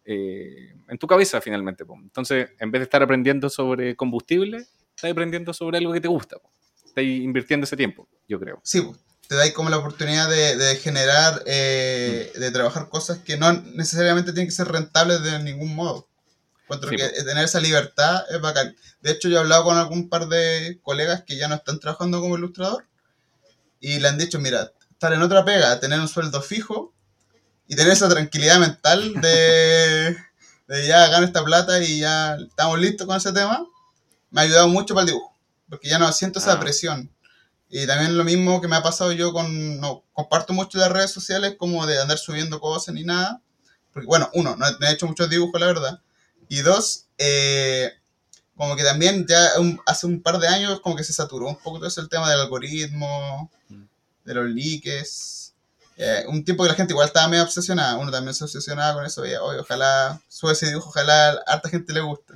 Eh, en tu cabeza finalmente. Entonces, en vez de estar aprendiendo sobre combustible, estás aprendiendo sobre algo que te gusta. Estás invirtiendo ese tiempo, yo creo. Sí, te dais como la oportunidad de, generar, eh, mm. de trabajar cosas que no necesariamente tienen que ser rentables de ningún modo. Encuentro que tener esa libertad es bacán. De hecho, yo he hablado con algún par de colegas que ya no están trabajando como ilustrador y le han dicho, mira, estar en otra pega, tener un sueldo fijo y tener esa tranquilidad mental de, de ya ganar esta plata y ya estamos listos con ese tema, me ha ayudado mucho para el dibujo, porque ya no siento esa ah. presión. Y también lo mismo que me ha pasado yo con, no comparto mucho las redes sociales como de andar subiendo cosas ni nada, porque bueno, uno, no he, hecho muchos dibujos, la verdad, y dos, eh, como que también ya hace un par de años como que se saturó un poco todo ese el tema del algoritmo, mm. de los leaks. Eh, un tiempo que la gente igual estaba medio obsesionada, uno también se obsesionaba con eso, y, ojalá sube ese dibujo, ojalá a harta gente le guste.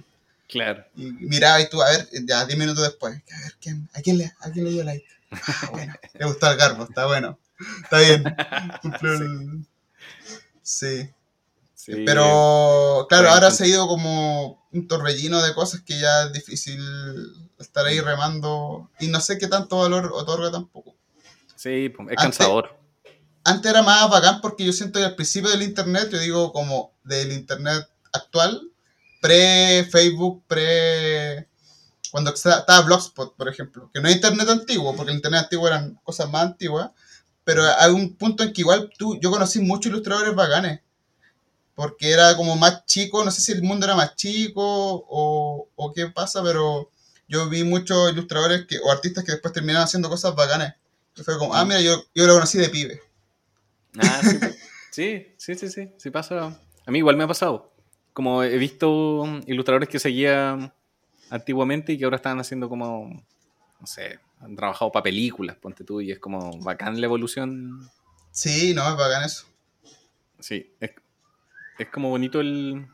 Claro. Y miraba y tú, a ver, ya 10 minutos después, a ver, ¿quién, a, quién le, ¿a quién le dio like? Ah, bueno, le gustó al garbo, está bueno. Está bien. sí. sí. Pero, claro, ahora se ha ido como un torbellino de cosas que ya es difícil estar ahí remando. Y no sé qué tanto valor otorga tampoco. Sí, es cansador. Antes, era más bacán porque yo siento que al principio del internet, yo digo como del internet actual, pre-Facebook, pre... Cuando estaba Blogspot, por ejemplo, que no es internet antiguo, porque el internet antiguo eran cosas más antiguas, pero hay un punto en que igual tú, yo conocí muchos ilustradores bacanes, porque era como más chico, no sé si el mundo era más chico o, o qué pasa, pero yo vi muchos ilustradores que, o artistas que después terminaron haciendo cosas bacanas. Y fue como, ah, mira, yo, yo lo conocí de pibe. Ah, sí, sí, sí, sí, sí, pasa. A mí igual me ha pasado. Como he visto ilustradores que seguía antiguamente y que ahora están haciendo como, no sé, han trabajado para películas, ponte tú, y es como bacán la evolución. Sí, no, es bacán eso. Sí, es, es como bonito el,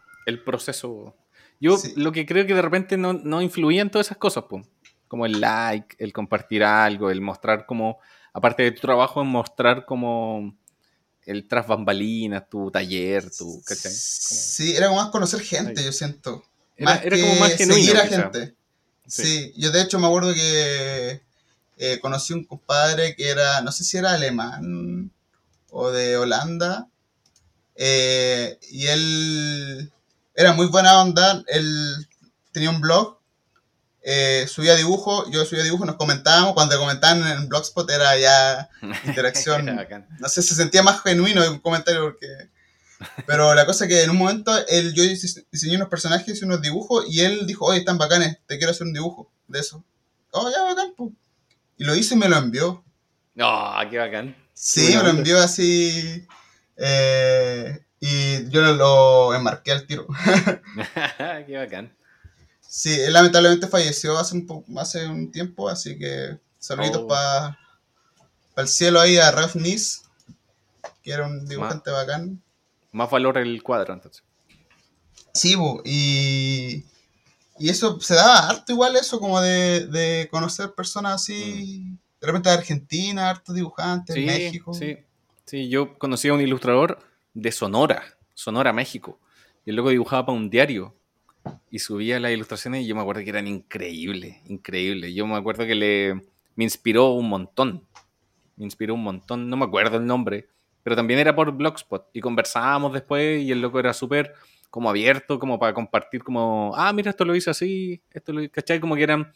proceso. Yo lo que creo que de repente no, no influía en todas esas cosas, pues. como el like, el compartir algo, el mostrar como, aparte de tu trabajo, en mostrar como el tras bambalinas, tu taller, tu, ¿cachai? Sí, era como más conocer gente, yo siento. Era, como más genuino. Seguir a gente. Sí. yo de hecho me acuerdo que eh, conocí un compadre que era, no sé si era alemán o de Holanda, eh, y él era muy buena onda, él tenía un blog, eh, subía dibujos, yo subía dibujos, nos comentábamos, cuando comentaban en Blogspot era ya interacción, no sé, se sentía más genuino un comentario porque... Pero la cosa es que en un momento él, yo diseñé unos personajes y unos dibujos y él dijo, oye, están bacanes, te quiero hacer un dibujo de eso. Oh, ya, bacán, Y lo hizo y me lo envió. No, qué bacán. Sí, me lo envió así eh, y yo lo enmarqué al tiro. Qué bacán. Sí, él lamentablemente falleció hace un, hace un tiempo, así que saluditos oh. para el cielo ahí a Ralph Nis, que era un dibujante bacán. Más valor el cuadro, entonces. Sí, y, y eso se daba harto igual eso, como de, de conocer personas así, mm. de repente de Argentina, harto dibujantes, sí, México. Sí, Sí, yo conocí a un ilustrador de Sonora, Sonora, México, y loco dibujaba para un diario y subía las ilustraciones y yo me acuerdo que eran increíbles, increíbles. Yo me acuerdo que le, me inspiró un montón, me inspiró un montón, no me acuerdo el nombre, pero también era por Blogspot y conversábamos después y el loco era súper como abierto, como para compartir como, ah, mira, esto lo hice así, esto lo ¿cachai? Como que eran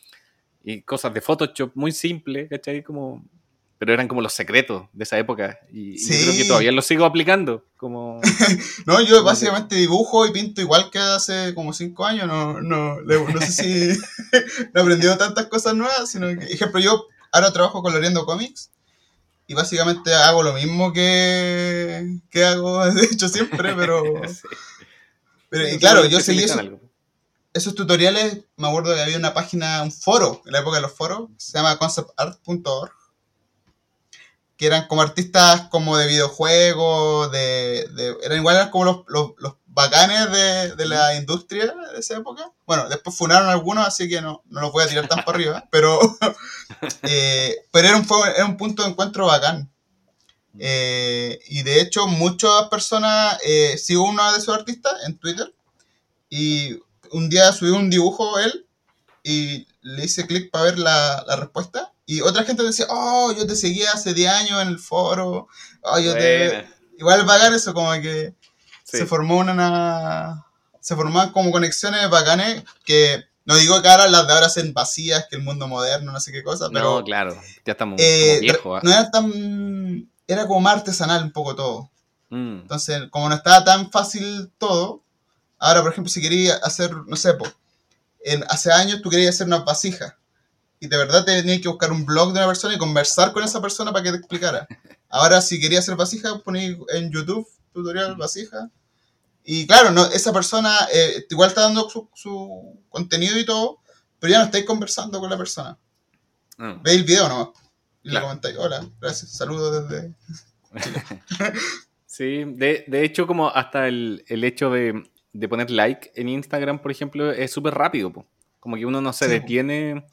y cosas de Photoshop muy simples, ¿cachai? Como, pero eran como los secretos de esa época y, y yo creo que todavía los sigo aplicando. Como... no, yo básicamente dibujo y pinto igual que hace como cinco años, no, no, no sé si he aprendido tantas cosas nuevas, sino que, ejemplo, yo ahora trabajo coloreando cómics y básicamente hago lo mismo que, que hago, de hecho, siempre, pero... pero y claro, yo seguí eso, esos tutoriales, me acuerdo que había una página, un foro, en la época de los foros, se llama conceptart.org, que eran como artistas como de videojuegos, de, de eran igual como los, los, los bacanes de, de, la industria de esa época. Bueno, después funaron algunos, así que no, no los voy a tirar tan para arriba, pero, eh, pero era, un, era un punto de encuentro bacán. Eh, y de hecho, muchas personas, eh, sigo uno de esos artistas en Twitter, y un día subió un dibujo él, y le hice clic para ver la, la respuesta, y otra gente decía, oh, yo te seguía hace 10 años en el foro. Oh, yo te... Igual bacán eso, como que sí. se formó una... Se formaban como conexiones bacanes que... No digo que ahora las de ahora sean vacías, que el mundo moderno, no sé qué cosa, pero... No, claro, ya estamos eh, viejos. ¿eh? No era tan... Era como más artesanal un poco todo. Mm. Entonces, como no estaba tan fácil todo, ahora, por ejemplo, si quería hacer, no sé, po, en, hace años tú querías hacer una vasija y de verdad tenías que buscar un blog de una persona y conversar con esa persona para que te explicara. Ahora, si querías hacer vasija, ponéis en YouTube tutorial vasija. Y claro, no, esa persona eh, igual está dando su, su, contenido y todo, pero ya no estáis conversando con la persona. Mm. Veis el video nomás. Y claro. le comentáis, hola, gracias, saludos desde sí, de, de, hecho, como hasta el, el hecho de, de, poner like en Instagram, por ejemplo, es súper rápido. Po. Como que uno no se sí, detiene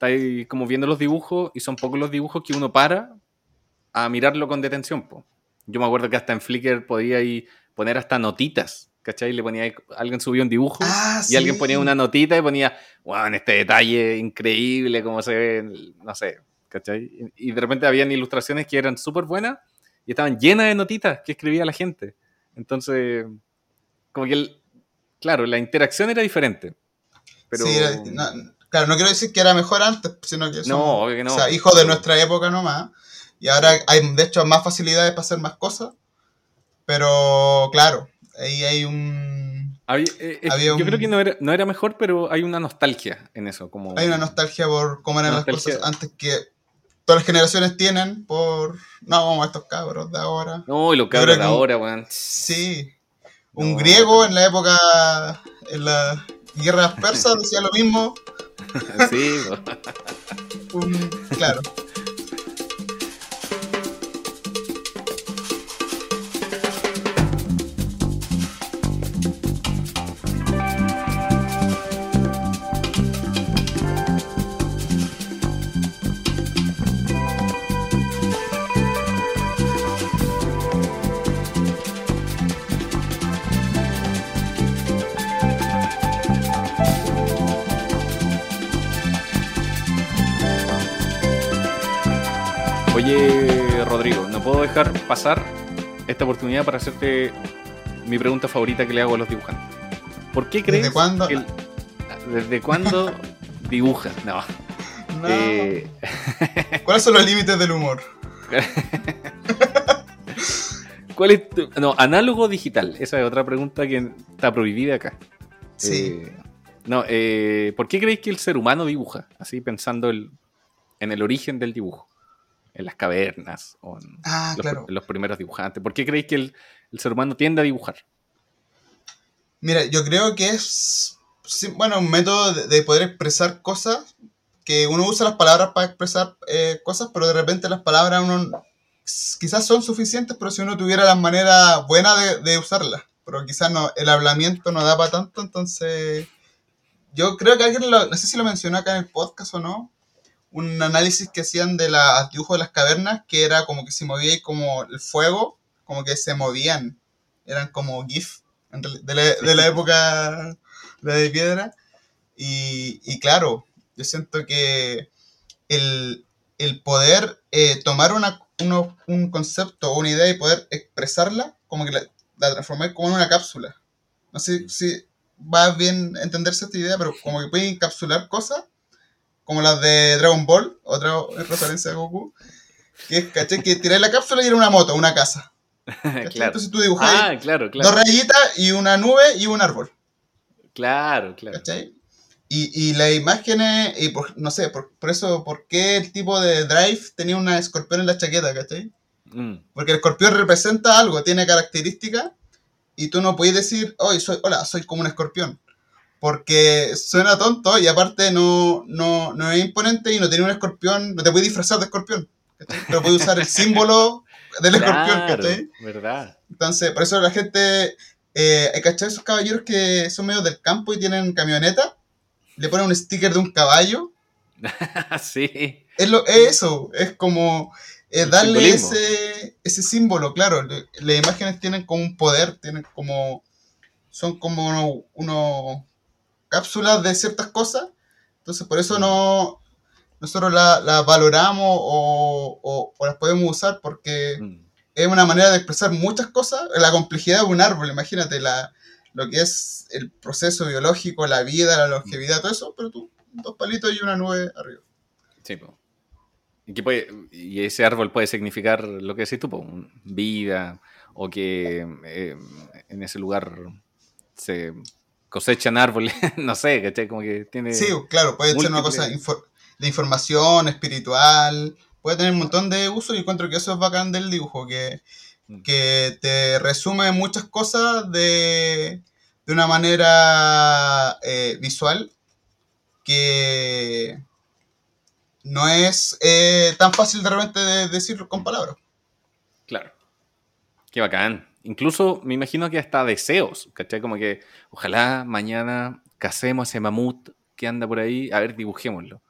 estáis como viendo los dibujos y son pocos los dibujos que uno para a mirarlo con detención. Po. Yo me acuerdo que hasta en Flickr podía poner hasta notitas, ¿cachai? Le ponía, alguien subía un dibujo ah, y sí. alguien ponía una notita y ponía, wow, en este detalle increíble, como se ve, no sé, ¿cachai? Y de repente habían ilustraciones que eran súper buenas y estaban llenas de notitas que escribía la gente. Entonces, como que, el, claro, la interacción era diferente. Pero... Sí, era, no, Claro, no quiero decir que era mejor antes, sino que no, obvio que no. O sea, hijos de nuestra época nomás. Y ahora hay, de hecho, más facilidades para hacer más cosas. Pero, claro, ahí hay un... Había, eh, había yo un, creo que no era, no era, mejor, pero hay una nostalgia en eso. Como, hay una nostalgia por cómo eran las cosas antes que todas las generaciones tienen por... No, estos cabros de ahora. No, y los cabros de ahora, weón. Sí. Un no, griego en la época... En la guerras persas decía lo mismo. Sí, Un, claro. No puedo dejar pasar esta oportunidad para hacerte mi pregunta favorita que le hago a los dibujantes. ¿Por qué crees ¿Desde cuándo, que el, ¿desde cuándo dibujan? No. no. Eh... ¿Cuáles son los límites del humor? ¿Cuál es tu... No, análogo digital. Esa es otra pregunta que está prohibida acá. Sí. Eh, no, eh, ¿por qué creéis que el ser humano dibuja? Así pensando el, en el origen del dibujo en las cavernas o en, ah, los, claro. los, primeros dibujantes? ¿Por qué creéis que el, el, ser humano tiende a dibujar? Mira, yo creo que es, bueno, un método de, de poder expresar cosas, que uno usa las palabras para expresar eh, cosas, pero de repente las palabras uno quizás son suficientes, pero si uno tuviera la manera buena de, de usarlas, pero quizás no, el hablamiento no da para tanto, entonces yo creo que alguien, lo, no sé si lo mencionó acá en el podcast o no, un análisis que hacían de la dibujo de las cavernas, que era como que se movía y como el fuego, como que se movían, eran como GIF. de la, de la época de, piedra. Y, y claro, yo siento que el, el poder eh, tomar una, uno- un concepto o una idea y poder expresarla, como que la, la transformé como en una cápsula. No sé si va bien entenderse esta idea, pero como que puede encapsular cosas, como las de Dragon Ball, otra referencia a Goku, que es, ¿cachai? Que tiráis la cápsula y era una moto, una casa. claro. Entonces tú dibujáis Ah, claro, dos claro. rayitas y una nube y un árbol. Claro, claro. ¿Cachai? Y, y las imágenes, y por, no sé, por, por eso, ¿por qué el tipo de Drive tenía una escorpión en la chaqueta, ¿cachai? Mm, Porque el escorpión representa algo, tiene características, y tú no puedes decir, hoy soy, hola, soy como un escorpión. Porque suena tonto y aparte no, no, no es imponente y no tiene un escorpión, no te puedes disfrazar de escorpión, ¿cachai? Pero puedes usar el símbolo del escorpión, claro, ¿cachai? ¿verdad? Entonces, por eso la gente, eh, ¿cachai? Esos caballeros que son medio del campo y tienen camioneta, le ponen un sticker de un caballo. sí. Es, lo, es eso, es como eh, darle ese, ese símbolo, claro. las imágenes tienen como un poder, tienen como. Son como unos uno cápsulas de ciertas cosas. Entonces, por eso no. Nosotros las la valoramos o, o- o las podemos usar porque Mm, es una manera de expresar muchas cosas. La complejidad de un árbol, imagínate la, lo que es el proceso biológico, la vida, la longevidad, todo eso, pero tú, dos palitos y una nube arriba. Sí, po. Y, que puede- y ese árbol puede significar lo que decís tú, po, vida, o que eh, en ese lugar se cosechan árboles, no sé, ¿cachai? Como que tiene... Sí, claro, puede ser una cosa múltiples- infor- de información, espiritual, puede tener un montón de usos y encuentro que eso es bacán del dibujo, que, Mm. que te resume muchas cosas de, de una manera eh, visual que no es eh, tan fácil de repente de decirlo con palabras. Claro. Qué bacán. Incluso me imagino que hasta deseos, ¿cachai? Como que ojalá mañana casemos ese mamut que anda por ahí, a ver, dibujémoslo.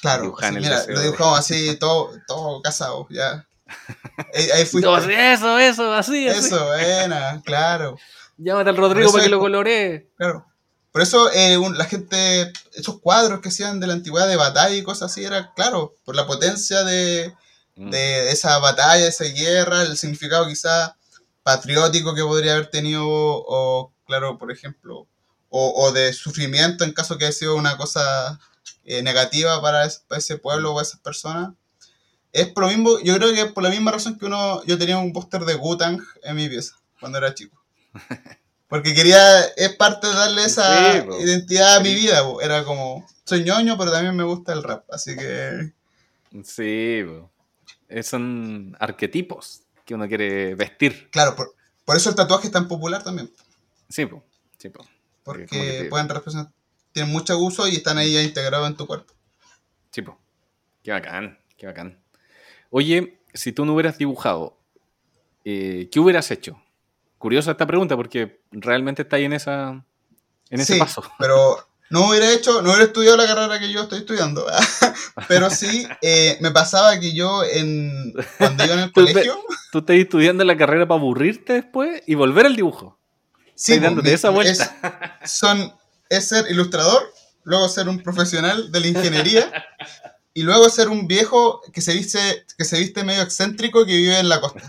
Claro, el mira, lo de- dibujamos así, todo, todo casado, ya. Ahí, ahí fuiste. Sí, eso, eso, así, así. Eso, buena, claro. Llámate al Rodrigo para que lo coloree. Claro. Por eso eh, un- la gente, esos cuadros que hacían de la antigüedad de batalla y cosas así, era claro, por la potencia de, Mm. de esa batalla, de esa guerra, el significado quizá patriótico que podría haber tenido, o claro, por ejemplo, o, o de sufrimiento en caso que haya sido una cosa eh, negativa para, es- para ese pueblo o esas personas. Es por lo mismo, yo creo que es por la misma razón que uno, yo tenía un póster de Gutang en mi pieza cuando era chico. Porque quería, es parte de darle esa Sí, identidad a mi vida. Era como, soy ñoño, pero también me gusta el rap. Así que, Sí, po. Eh, son arquetipos que uno quiere vestir. claro, por, por eso el tatuaje es tan popular también. Sí, po. Sí, po. Porque como que te- pueden representar, tienen mucho uso y están ahí ya integrados en tu cuerpo. Sí, po. Qué bacán, qué bacán. Oye, si tú no hubieras dibujado, eh, ¿qué hubieras hecho? Curiosa esta pregunta porque realmente está ahí en esa en ese Sí, paso. Pero no hubiera hecho, no hubiera estudiado la carrera que yo estoy estudiando. pero sí, eh, me pasaba que yo en, cuando iba en el Tú te- colegio, Tú estás estudiando la carrera para aburrirte después y volver al dibujo. sí, dándote esa vuelta. es- son, es ser ilustrador, luego ser un profesional de la ingeniería y luego ser un viejo que se viste, que se viste medio excéntrico que vive en la costa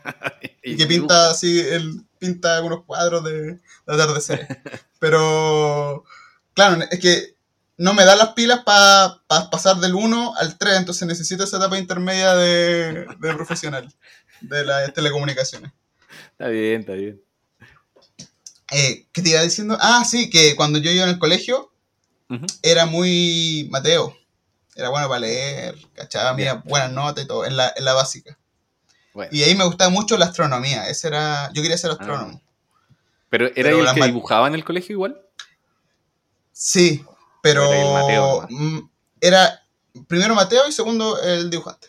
y que pinta así, él pinta unos cuadros de, de atardeceres. Pero, claro, es que no me da las pilas para pasar del 1 al 3, entonces necesito esa etapa intermedia de, de profesional de las telecomunicaciones. Está bien, está bien. Eh, ¿Qué te iba diciendo? Ah, sí, que cuando yo iba en el colegio era muy Mateo. Era bueno para leer, cachaba, mira, buenas notas y todo, en la, en la básica. Bueno, Y ahí me gustaba mucho la astronomía. Ese era, yo quería ser Ah. astrónomo. pero ¿era pero el que dibujaba en el colegio igual? Sí, pero Mateo mm, era primero Mateo y segundo el dibujante.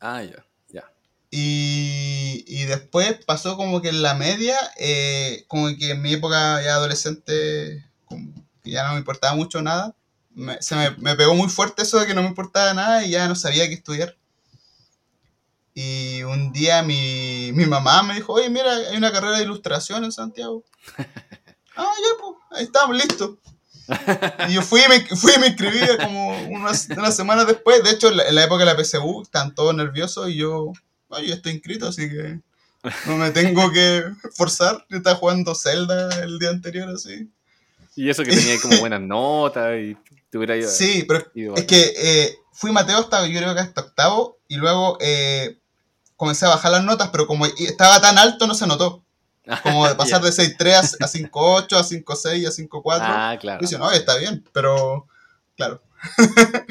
Ah, ya, ya. Y, y después pasó como que en la media, eh, como que en mi época ya adolescente, como que ya no me importaba mucho nada. Me- se me, me pegó muy fuerte eso de que no me importaba nada y ya no sabía qué estudiar. Y un día mi, mi mamá me dijo, oye, mira, hay una carrera de ilustración en Santiago. ah, ya, pues, ahí estamos, listos. Y yo fui y me, fui y me inscribí como unas, unas semanas después. De hecho, en la, en la época de la PSU, están todos nerviosos y yo, "Ah, yo estoy inscrito, así que no me tengo que forzar. Yo estaba jugando Zelda el día anterior, así. Y eso que tenía como buenas notas y te hubiera ido. Sí, pero ido es que eh, fui Mateo hasta, yo creo que hasta octavo, y luego eh, comencé a bajar las notas, pero como estaba tan alto no se notó. Como de pasar Ya. de 6.3 a, a 5.8, a 5.6, a 5.4. Ah, claro. Dicen, no, está bien, pero claro.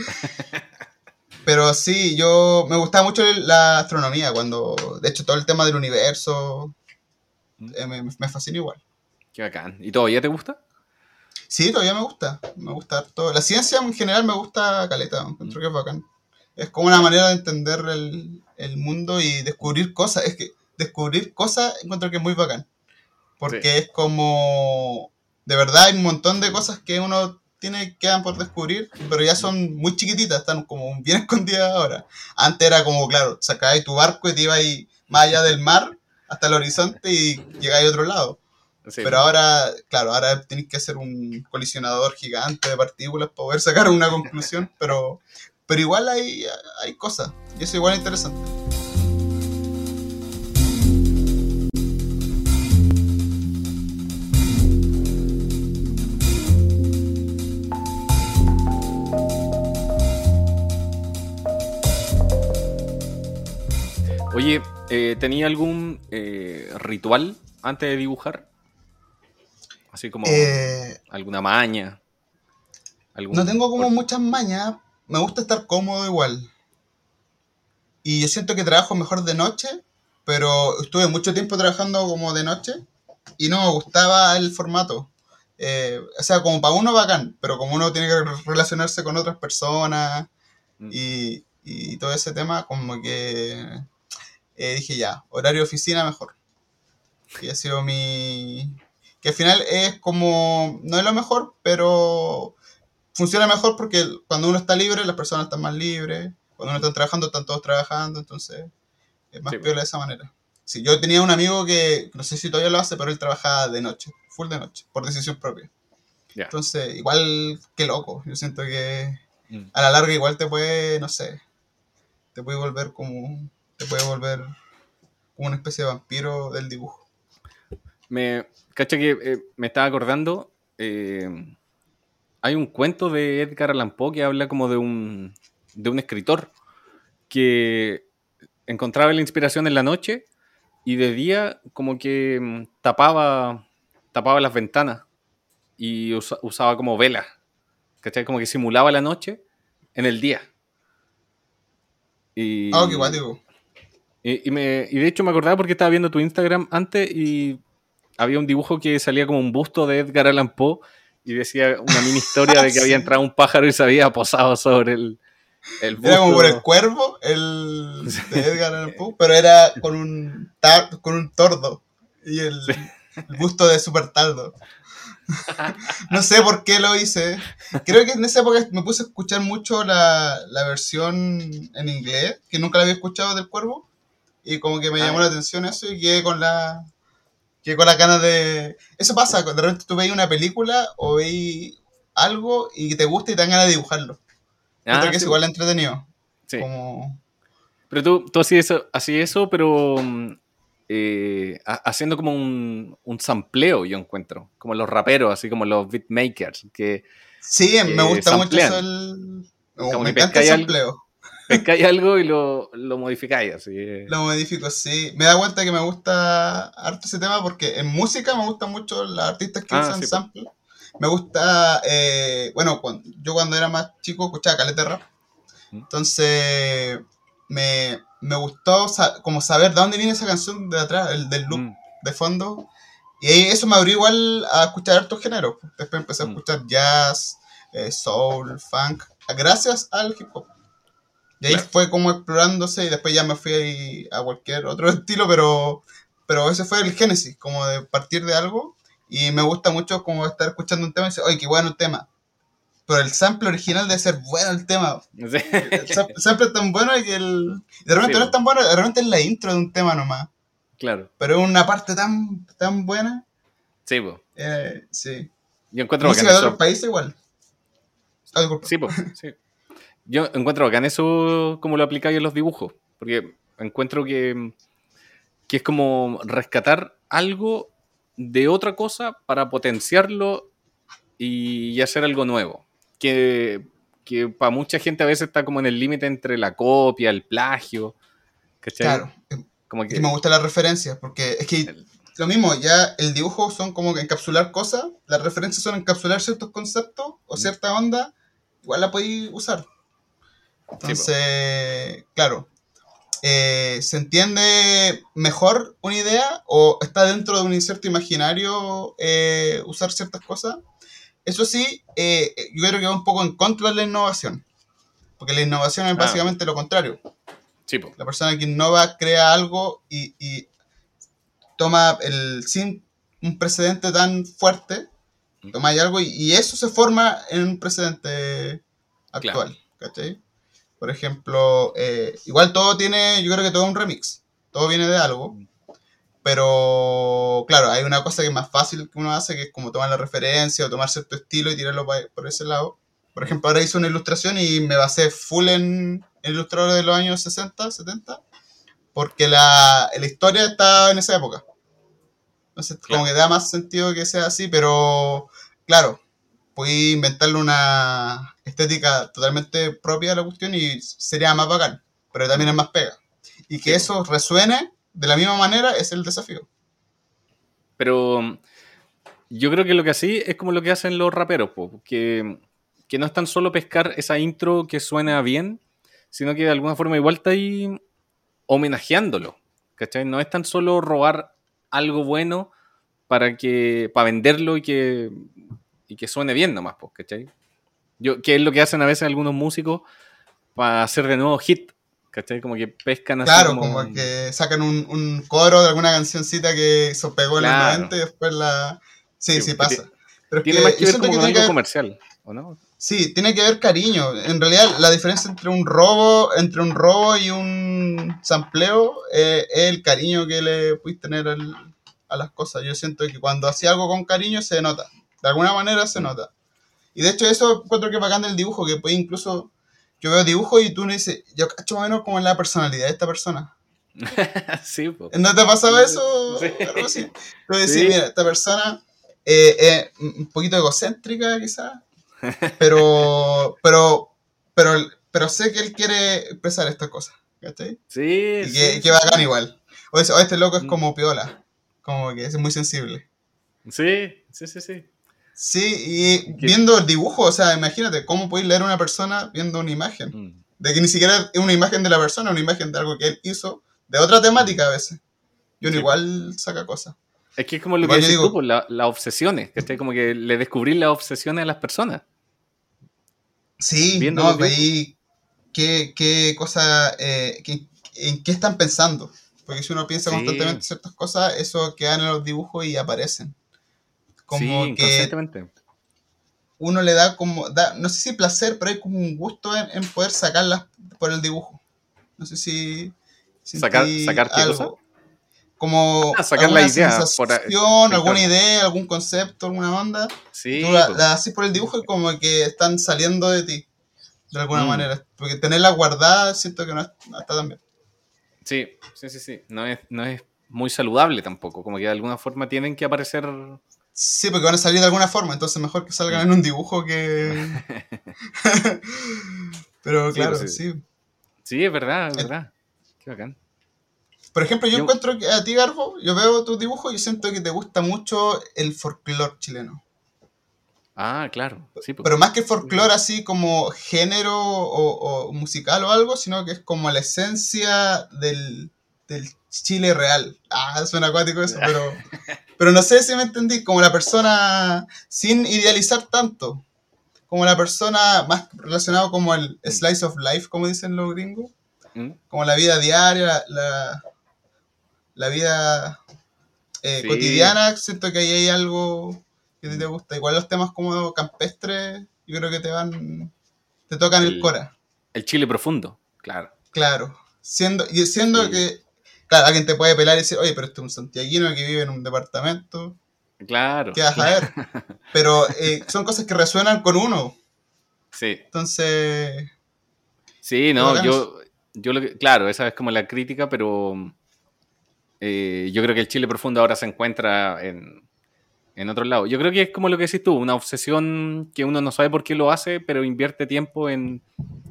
pero sí, yo me gustaba mucho la astronomía, cuando, de hecho, todo el tema del universo eh, me, me fascina igual. Qué bacán. ¿Y todavía te gusta? Sí, todavía me gusta, me gusta todo. La ciencia en general me gusta caleta, encuentro que es bacán. Es como una manera de entender el, el mundo y descubrir cosas. Es que descubrir cosas encuentro que es muy bacán. Porque Sí. es como, de verdad hay un montón de cosas que uno tiene, quedan por descubrir, pero ya son muy chiquititas, están como bien escondidas ahora. Antes era como, claro, sacabas tu barco y te ibas más allá del mar hasta el horizonte y llegáis a otro lado. Sí. Pero ahora, claro, ahora tenéis que hacer un colisionador gigante de partículas para poder sacar una conclusión, pero, pero igual hay, hay cosas, y eso igual es interesante. Oye, eh, ¿tenía algún eh, ritual antes de dibujar? Así como Eh, alguna maña. algún- no tengo como muchas mañas, me gusta estar cómodo igual. Y yo siento que trabajo mejor de noche, pero estuve mucho tiempo trabajando como de noche y no me gustaba el formato. Eh, o sea, como para uno bacán, pero como uno tiene que relacionarse con otras personas Mm. y, y todo ese tema, como que eh, dije ya, horario de oficina mejor. Y ha sido mi... Que al final es como, no es lo mejor, pero funciona mejor porque cuando uno está libre, las personas están más libres. Cuando uno está trabajando, están todos trabajando, entonces es más Sí. piola de esa manera. Sí, yo tenía un amigo que, no sé si todavía lo hace, pero él trabajaba de noche, full de noche, por decisión propia. Ya. Entonces, igual, qué loco. Yo siento que Mm. a la larga igual te puede, no sé, te puede volver como, puede volver como una especie de vampiro del dibujo. Me, cacha que eh, me estaba acordando. eh, hay un cuento de Edgar Allan Poe que habla como de un, de un escritor que encontraba la inspiración en la noche y de día como que mm, tapaba, tapaba las ventanas y usa- usaba como velas. ¿Cachai? Como que simulaba la noche en el día. Y, Ah, qué guático. Y, y me, y de hecho me acordaba porque estaba viendo tu Instagram antes y había un dibujo que salía como un busto de Edgar Allan Poe y decía una mini historia de que había entrado un pájaro y se había posado sobre el, el busto. Era como por el cuervo, el de Edgar Allan Poe, pero era con un, tar- con un tordo y el, el busto de Super Tardo. no sé por qué lo hice. Creo que en esa época me puse a escuchar mucho la, la versión en inglés, que nunca la había escuchado del cuervo, y como que me Ah, llamó la atención eso y quedé con la... Quedé con la ganas de... Eso pasa, de repente tú veis una película o veis algo y te gusta y te dan ganas de dibujarlo. Ah, Creo que es sí, igual entretenido. sí. Como... Pero tú, tú hacías eso, hacías eso pero mm, eh, ha- haciendo como un, un sampleo, yo encuentro. Como los raperos, así como los beatmakers, que Sí, Eh, me gusta mucho eso el... oh, me encanta el algo. Pescáis algo y lo, lo modificáis. Así, eh. Lo modifico, sí. Me da cuenta que me gusta harto ese tema porque en música me gustan mucho los artistas que Ah, usan sí, po. sample. Me gusta, eh, bueno, cuando, yo cuando era más chico escuchaba caleta de rap. Entonces, me, me gustó sa- como saber de dónde viene esa canción de atrás, el del loop Mm, de fondo. Y eso me abrió igual a escuchar hartos géneros. Después empecé a Mm. escuchar jazz, eh, soul, funk, gracias al hip hop. Y ahí Claro. fue como explorándose y después ya me fui a cualquier otro estilo, pero, pero ese fue el génesis, como de partir de algo. Y me gusta mucho como estar escuchando un tema y decir, oye, qué bueno el tema. pero el sample original debe ser bueno el tema. Sí. El sam- el sample es tan bueno que el. De repente Sí, no es tan bueno, de repente es la intro de un tema nomás. Claro. Pero es una parte tan, tan buena. Sí, po. Eh, sí. Yo encuentro Música de otros países igual. Ah. Sí, po, sí. Yo encuentro bacán eso como lo aplicáis en los dibujos. Porque encuentro que, que es como rescatar algo de otra cosa para potenciarlo y, hacer algo nuevo. Que, que para mucha gente a veces está como en el límite entre la copia, el plagio. ¿Cachai? Claro. Como Y que, me gusta la referencia, porque es que El- lo mismo, ya el dibujo son como que encapsular cosas, las referencias son encapsular ciertos conceptos o Mm. cierta onda, igual la podéis usar. Entonces, claro, eh, ¿se entiende mejor una idea o está dentro de un inserto imaginario eh, usar ciertas cosas? Eso sí, eh, yo creo que va un poco en contra de la innovación, porque la innovación es Ah. básicamente lo contrario. sí, po. La persona que innova crea algo y, y toma el sin un precedente tan fuerte, toma algo y, y eso se forma en un precedente actual, ¿cachai? Por ejemplo, eh, igual todo tiene, yo creo que todo es un remix, todo viene de algo, pero claro, hay una cosa que es más fácil que uno hace, que es como tomar la referencia o tomar cierto estilo y tirarlo por ese lado. Por ejemplo, ahora hice una ilustración y me basé full en ilustradores de los años 60, 70, porque la, la historia está en esa época. Entonces, como Claro. que da más sentido que sea así, pero claro, pude inventarle una estética totalmente propia de la cuestión y sería más bacán, pero también es más pega. Y que eso resuene de la misma manera es el desafío. Pero mm, yo creo que lo que así es como lo que hacen los raperos, po, que, que no es tan solo pescar esa intro que suena bien, sino que de alguna forma igual está ahí homenajeándolo. ¿Cachai? No es tan solo robar algo bueno para que para venderlo y que, y que suene bien nomás, po, ¿cachai? Yo, que es lo que hacen a veces algunos músicos para hacer de nuevo hit, ¿cachai? Como que pescan así Claro, como... como que sacan un, un coro de alguna cancioncita que se pegó en Claro. los 90 y después la... Sí, Sí, sí, que pasa. Pero es Tiene que más que ver como que con que algo ver- comercial, ¿o no? Sí, tiene que ver cariño. En realidad, la diferencia entre un robo, entre un robo y un sampleo eh, es el cariño que le puedes tener al- a las cosas. Yo siento que cuando hacía algo con cariño se nota. De alguna manera se nota. Y de hecho, eso encuentro que es bacán del dibujo, que puede incluso. Yo veo dibujo y tú me dices, yo cacho más o menos como en la personalidad de esta persona. sí, po. ¿No te ha pasado eso? Sí. Algo así. Tú decís, Sí. mira, esta persona eh, es un poquito egocéntrica, quizás, pero, pero, pero, pero sé que él quiere expresar estas cosas, ¿cachai? Sí, Y sí, que, sí, que bacán igual. O, ese- o este loco es Mm. como piola, como que es muy sensible. Sí, sí, sí, sí. Sí, y viendo el dibujo, o sea, imagínate, ¿cómo puedes leer a una persona viendo una imagen? Mm. De que ni siquiera es una imagen de la persona, una imagen de algo que él hizo, de otra temática a veces. Y uno Sí. igual saca cosas. Es que es como lo Igual que decís digo- tú, pues, la- las obsesiones, que como que le descubrí las obsesiones a las personas. Sí, Viendo no, veí qué, qué cosa, eh, qué- en qué están pensando. Porque si uno piensa Sí. constantemente ciertas cosas, eso quedan en los dibujos y aparecen. Como sí, que uno le da como, da, no sé si placer, pero hay como un gusto en, en poder sacarlas por el dibujo. No sé si... Sacar- ¿sacar qué algo. cosa? Como Ah, sacar la idea por- sensación, alguna idea, algún concepto, alguna onda. Sí, Tú la, pues. la haces por el dibujo y como que están saliendo de ti, de alguna Mm. manera. Porque tenerla guardada siento que no está tan bien. sí, sí, sí, sí. No es, no es muy saludable tampoco, como que de alguna forma tienen que aparecer... Sí, porque van a salir de alguna forma, entonces mejor que salgan en un dibujo que... Pero Sí, claro, pues sí. sí. Sí, es verdad, es verdad. Qué bacán. Por ejemplo, yo, Yo- encuentro que a ti, Garbo, yo veo tus dibujos y siento que te gusta mucho el folclore chileno. Ah, claro. Sí, pues. Pero más que folclore así como género o, o musical o algo, sino que es como la esencia del, del Chile real. Ah, suena acuático eso, pero, pero no sé si me entendí, como la persona sin idealizar tanto, como la persona más relacionado como el slice of life, como dicen los gringos, ¿Mm? como la vida diaria, la, la, vida eh, Sí. cotidiana, siento que ahí hay algo que te gusta. Igual los temas como campestres yo creo que te van, te tocan el, El- cora. El chile profundo, claro. Claro. Siendo, y siendo Sí. que, claro, alguien te puede pelar y decir, oye, pero este es un santiaguino que vive en un departamento, Claro. ¿qué vas a ver? Pero eh, son cosas que resuenan con uno. Sí. Entonces, Sí, no, yo, yo lo que, claro, esa es como la crítica, pero eh, yo creo que el Chile profundo ahora se encuentra en, en otro lado. Yo creo que es como lo que decís tú, una obsesión que uno no sabe por qué lo hace, pero invierte tiempo en,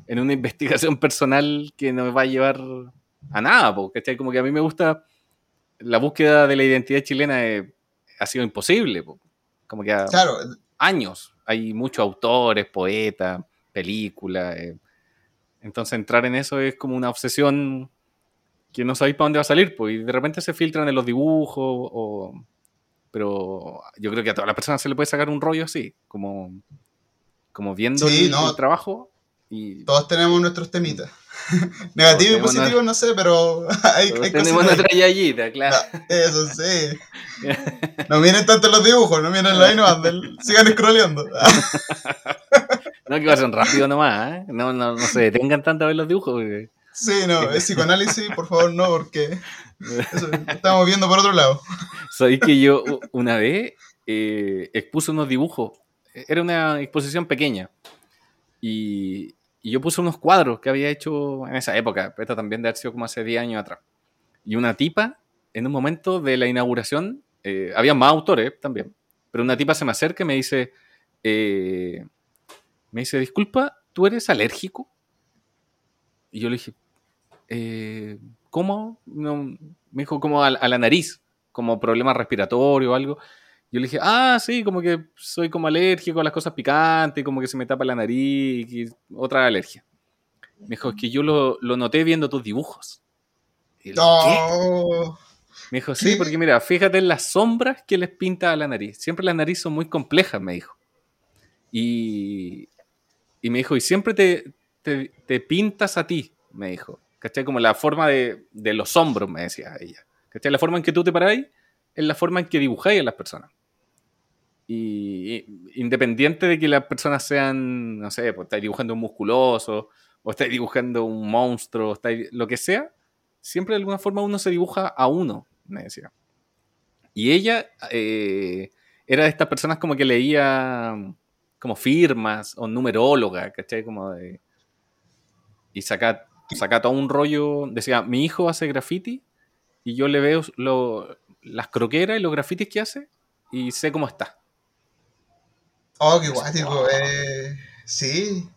en una investigación personal que no va a llevar a nada, ¿cachai? Como que a mí me gusta la búsqueda de la identidad chilena eh, ha sido imposible, po. como que a- claro, años. Hay muchos autores, poetas, películas. eh. Entonces entrar en eso es como una obsesión que no sabéis para dónde va a salir, pues, y de repente se filtran en los dibujos, o... pero yo creo que a todas las personas se le puede sacar un rollo así, como, como viendo Sí, el, no. el trabajo y todos tenemos nuestros temitas. Negativo y positivo, no sé, pero hay, hay tenemos nuestra yayita, claro. Eso sí. No miren tanto los dibujos, no miren la y no anden, sigan scrolleando. No que pasen rápido nomás, ¿eh? no, no, no se detengan tanto a ver los dibujos. porque- Sí, no, es psicoanálisis, por favor, no, porque eso, estamos viendo por otro lado. Sabéis que yo una vez eh, expuse unos dibujos. Era una exposición pequeña. Y, y yo puse unos cuadros que había hecho en esa época. Esto también de haber sido como hace 10 años atrás. Y una tipa, en un momento de la inauguración, eh, había más autores también. Pero una tipa se me acerca y me dice, eh, me dice, disculpa, ¿tú eres alérgico? Y yo le dije, eh, ¿cómo? No, me dijo como a, a la nariz, como problema respiratorio o algo. Yo le dije, ah, sí, como que soy como alérgico a las cosas picantes, como que se me tapa la nariz, y otra alergia. Me dijo, es que yo lo, lo noté viendo tus dibujos. ¿qué? No. Me dijo, sí, porque mira, fíjate en las sombras que les pinta a la nariz. Siempre las narices son muy complejas, me dijo. Y, y me dijo, y siempre te, te, te pintas a ti, me dijo. ¿Cachai? Como la forma de, de los hombros, me decía ella. ¿Cachai? La forma en que tú te paráis es la forma en que dibujáis a las personas. Y, y independiente de que las personas sean, no sé, pues estáis dibujando un musculoso, o estáis dibujando un monstruo, lo que sea, siempre de alguna forma uno se dibuja a uno, me decía. Y ella eh, era de estas personas como que leía como firmas o numeróloga, ¿cachai? Como de... Y saca, saca todo un rollo, decía, mi hijo hace graffiti y yo le veo lo- las croqueras y los grafitis que hace y sé cómo está. Oh, qué guático. Eh, sí.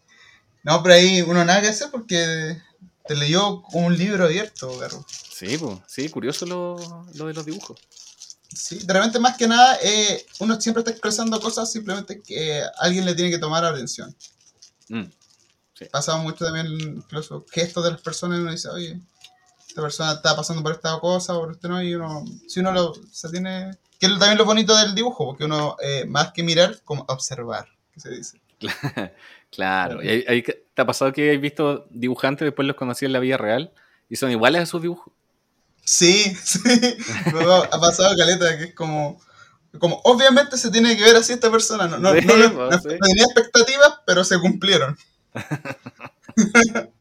No, pero ahí uno nada que hacer porque te leyó un libro abierto, Garro. Sí, pues, sí, curioso lo, lo de los dibujos. Sí, de repente más que nada, eh, uno siempre está expresando cosas simplemente que alguien le tiene que tomar atención. Mm, Pasa mucho también incluso gestos de las personas y uno dice, oye, esta persona está pasando por esta cosa, por este no, y uno, si uno lo, se tiene... Que es también lo bonito del dibujo, porque uno, eh, más que mirar, como observar, que se dice. Claro. ¿Y ahí- ahí que- ¿Te ha pasado que has visto dibujantes, después los conocí en la vida real y son iguales a sus dibujos? Sí, sí, ha pasado caleta, que es como... Como, obviamente se tiene que ver así esta persona, no, no, Sí, no, no- pues, no sí. tenía expectativas, pero se cumplieron.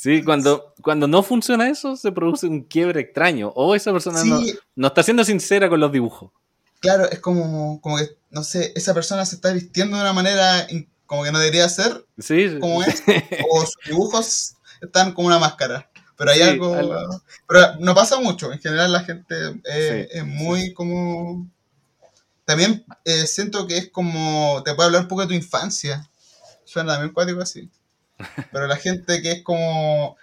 Sí, cuando, cuando no funciona eso, se produce un quiebre extraño. O esa persona no, Sí, no está siendo sincera con los dibujos. claro, es como, como que, no sé, esa persona se está vistiendo de una manera como que no debería ser, Sí, sí. como es, o sus dibujos están como una máscara. Pero hay Sí, algo. algo- Pero no pasa mucho. En general, la gente Sí, es muy como. También eh, siento que es como. Te puede hablar un poco de tu infancia. Suena también cuático así. Pero la gente que es como.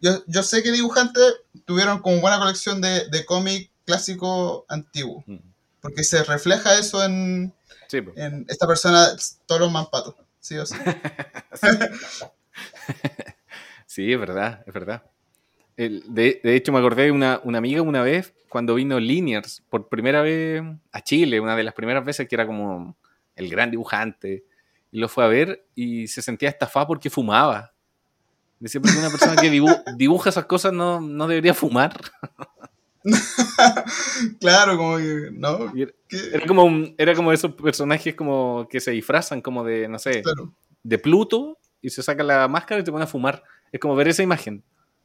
Yo, yo sé que dibujantes tuvieron como buena colección de, de cómic clásico antiguo. Mm. Porque se refleja eso en, Sí, pues. en esta persona, todos los mampatos. Sí o sí. Sí, es verdad, es verdad. El- de, de hecho, me acordé de una, una amiga una vez cuando vino Liniers por primera vez a Chile, una de las primeras veces que era como el gran dibujante. Y lo fue a ver y se sentía estafada porque fumaba. Decía, porque una persona que dibu- dibuja esas cosas no, no debería fumar. claro, como que, ¿no? Era, como un- era como esos personajes como que se disfrazan como de, no sé, Claro. de Pluto y se saca la máscara y te pone a fumar. Es como ver esa imagen.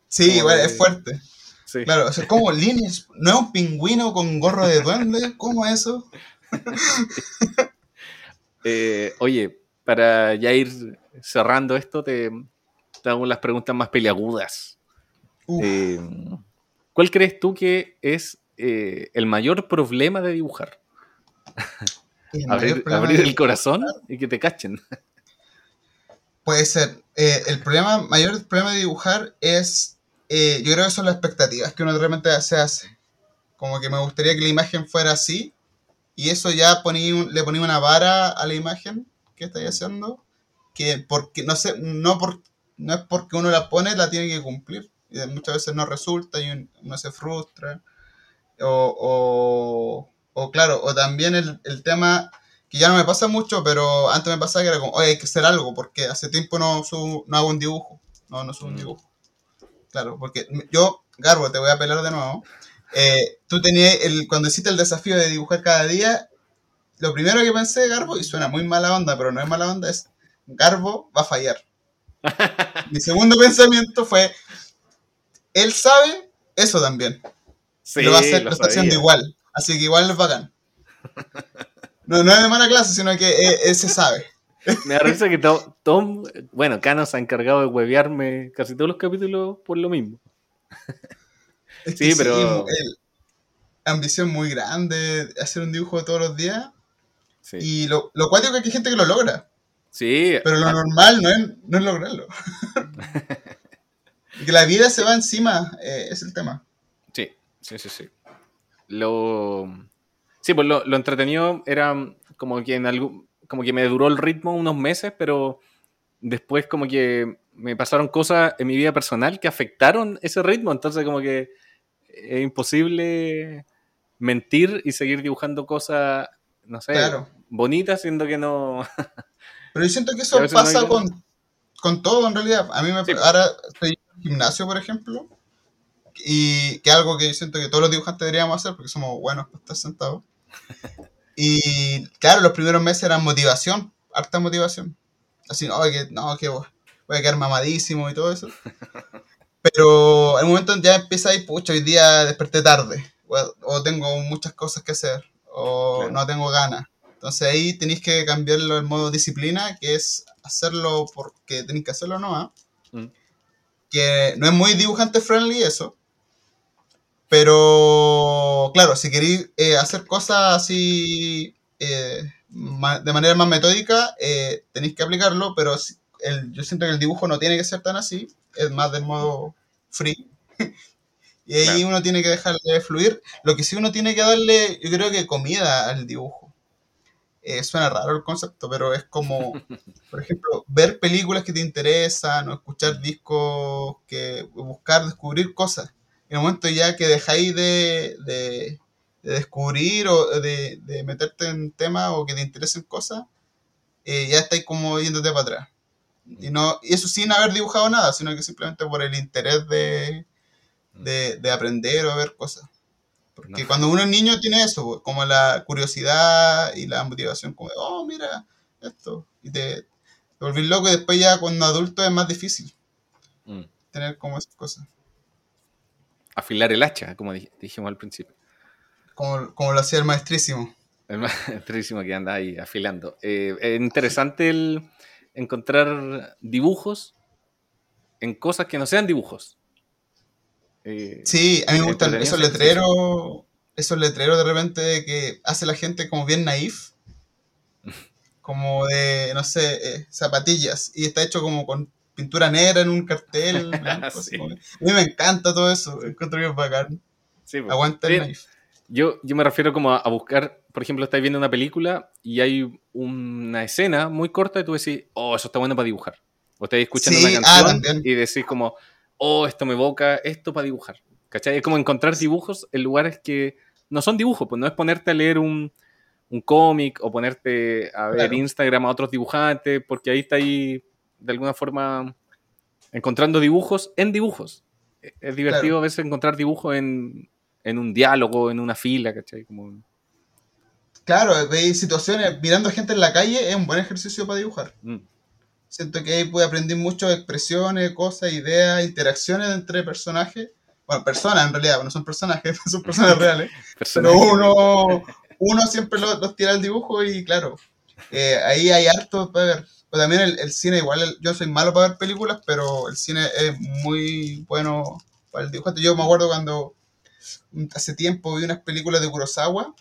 Sí, de- es fuerte. Sí. Claro, o sea, como Linus, ¿no es un pingüino con gorro de duende? ¿Cómo es eso? Eh, oye, para ya ir cerrando esto, te, te hago las preguntas más peliagudas. Eh, ¿Cuál crees tú que es eh, el mayor problema de dibujar? el Abrir, el corazón y que te cachen. Puede ser. Eh, el problema, mayor problema de dibujar es, eh, yo creo que son las expectativas que uno realmente se hace. Como que me gustaría que la imagen fuera así y eso ya le ponía una vara a la imagen que estáis haciendo que porque no sé, no por no es porque uno la pone la tiene que cumplir y muchas veces no resulta y un- uno se frustra o, o, o claro, o también el, el tema que ya no me pasa mucho, pero antes me pasaba que era como, oye, hay que hacer algo, porque hace tiempo no, subo- no hago un dibujo. No, no subo un Mm. dibujo. Claro, porque yo, Garbo, te voy a pelar de nuevo. Eh, tú tenías, el, cuando hiciste el desafío de dibujar cada día, lo primero que pensé, Garbo, y suena muy mala onda, pero no es mala onda, es, Garbo va a fallar. Mi segundo pensamiento fue, él sabe eso también. Sí, lo va a hacer, lo, está haciendo igual. Así que igual es bacán. No, no es de mala clase, sino que eh, eh, se sabe. Me da risa que To- Tom, bueno, Cano se ha encargado de huevearme casi todos los capítulos por lo mismo. Es Sí, pero- ambición muy grande, hacer un dibujo todos los días. Sí, Y lo, lo cuático es que hay gente que lo logra. sí Pero lo ah, normal no es, no es lograrlo. que la vida se va encima, eh, es el tema. sí, sí, sí, sí. Lo, sí, pues lo, lo entretenido era como que en algún, como que me duró el ritmo unos meses, pero después como que me pasaron cosas en mi vida personal que afectaron ese ritmo, entonces como que es imposible mentir y seguir dibujando cosas, no sé, Claro. bonitas, siendo que no... Pero yo siento que eso no pasa con, con todo en realidad. A mí me Sí. ahora estoy en el gimnasio, por ejemplo, y que algo que yo siento que todos los dibujantes deberíamos hacer porque somos buenos para estar sentados. Y claro, los primeros meses eran motivación, harta motivación. Así, no, que, no, que voy a quedar mamadísimo y todo eso. Pero el momento en ya empieza ahí, pucha, hoy día desperté tarde, o, o tengo muchas cosas que hacer, o Claro. no tengo ganas. Entonces ahí tenéis que cambiarlo en modo disciplina, que es hacerlo porque tenéis que hacerlo, ¿no? ¿Ah? Mm. Que no es muy dibujante friendly eso. Pero, claro, si queréis eh, hacer cosas así eh, de manera más metódica, eh, tenéis que aplicarlo, pero el- yo siento que el dibujo no tiene que ser tan así, es más del modo free. y ahí Claro. uno tiene que dejarle fluir. Lo que sí uno tiene que darle, yo creo que comida al dibujo. Eh, suena raro el concepto, pero es como, por ejemplo, ver películas que te interesan o escuchar discos, que buscar descubrir cosas. En el momento ya que dejáis de, de- de descubrir o de, de meterte en temas o que te interesen cosas, eh, ya estáis como yéndote para atrás. Y, no, y eso sin haber dibujado nada, sino que simplemente por el interés de, de, de aprender o ver cosas. Porque No. cuando uno es niño tiene eso, como la curiosidad y la motivación, como de, oh, mira, esto. Y te, te volvís loco y después ya cuando adulto es más difícil Mm. tener como esas cosas. Afilar el hacha, como dij- dijimos al principio. Como, como lo hacía el maestrísimo. El maestrísimo que anda ahí afilando. Eh, es interesante el encontrar dibujos en cosas que no sean dibujos. Eh, Sí, a mí me gustan esos letreros, esos letreros de repente que hace la gente como bien naif, como de, no sé, eh, zapatillas, y está hecho como con pintura negra en un cartel. blanco, así Sí. como- A mí me encanta todo eso, encuentro que es bacán. sí, pues. Aguanta el naif. Yo, yo me refiero como a, a buscar, por ejemplo, estáis viendo una película y hay una escena muy corta y tú decís, oh, eso está bueno para dibujar. O estáis escuchando Sí, una ah, canción y decís como, oh, esto me evoca esto para dibujar. ¿Cachai? Es como encontrar dibujos en lugares que no son dibujos, pues no es ponerte a leer un, un cómic o ponerte a ver Claro. Instagram a otros dibujantes, porque ahí está ahí de alguna forma encontrando dibujos en dibujos. Es divertido Claro. a veces encontrar dibujos en, en un diálogo, en una fila, ¿cachai? Como... Claro, veis situaciones, mirando a gente en la calle es un buen ejercicio para dibujar. Mm. Siento que ahí pude aprender mucho de expresiones, cosas, ideas, interacciones entre personajes. Bueno, personas en realidad, no son personajes, son personas reales. Pero uno, uno siempre lo- los tira al dibujo y claro, eh, ahí hay harto para ver. Pero también el, el cine, igual el- yo soy malo para ver películas, pero el cine es muy bueno para el dibujo. Yo me acuerdo cuando hace tiempo vi unas películas de Kurosawa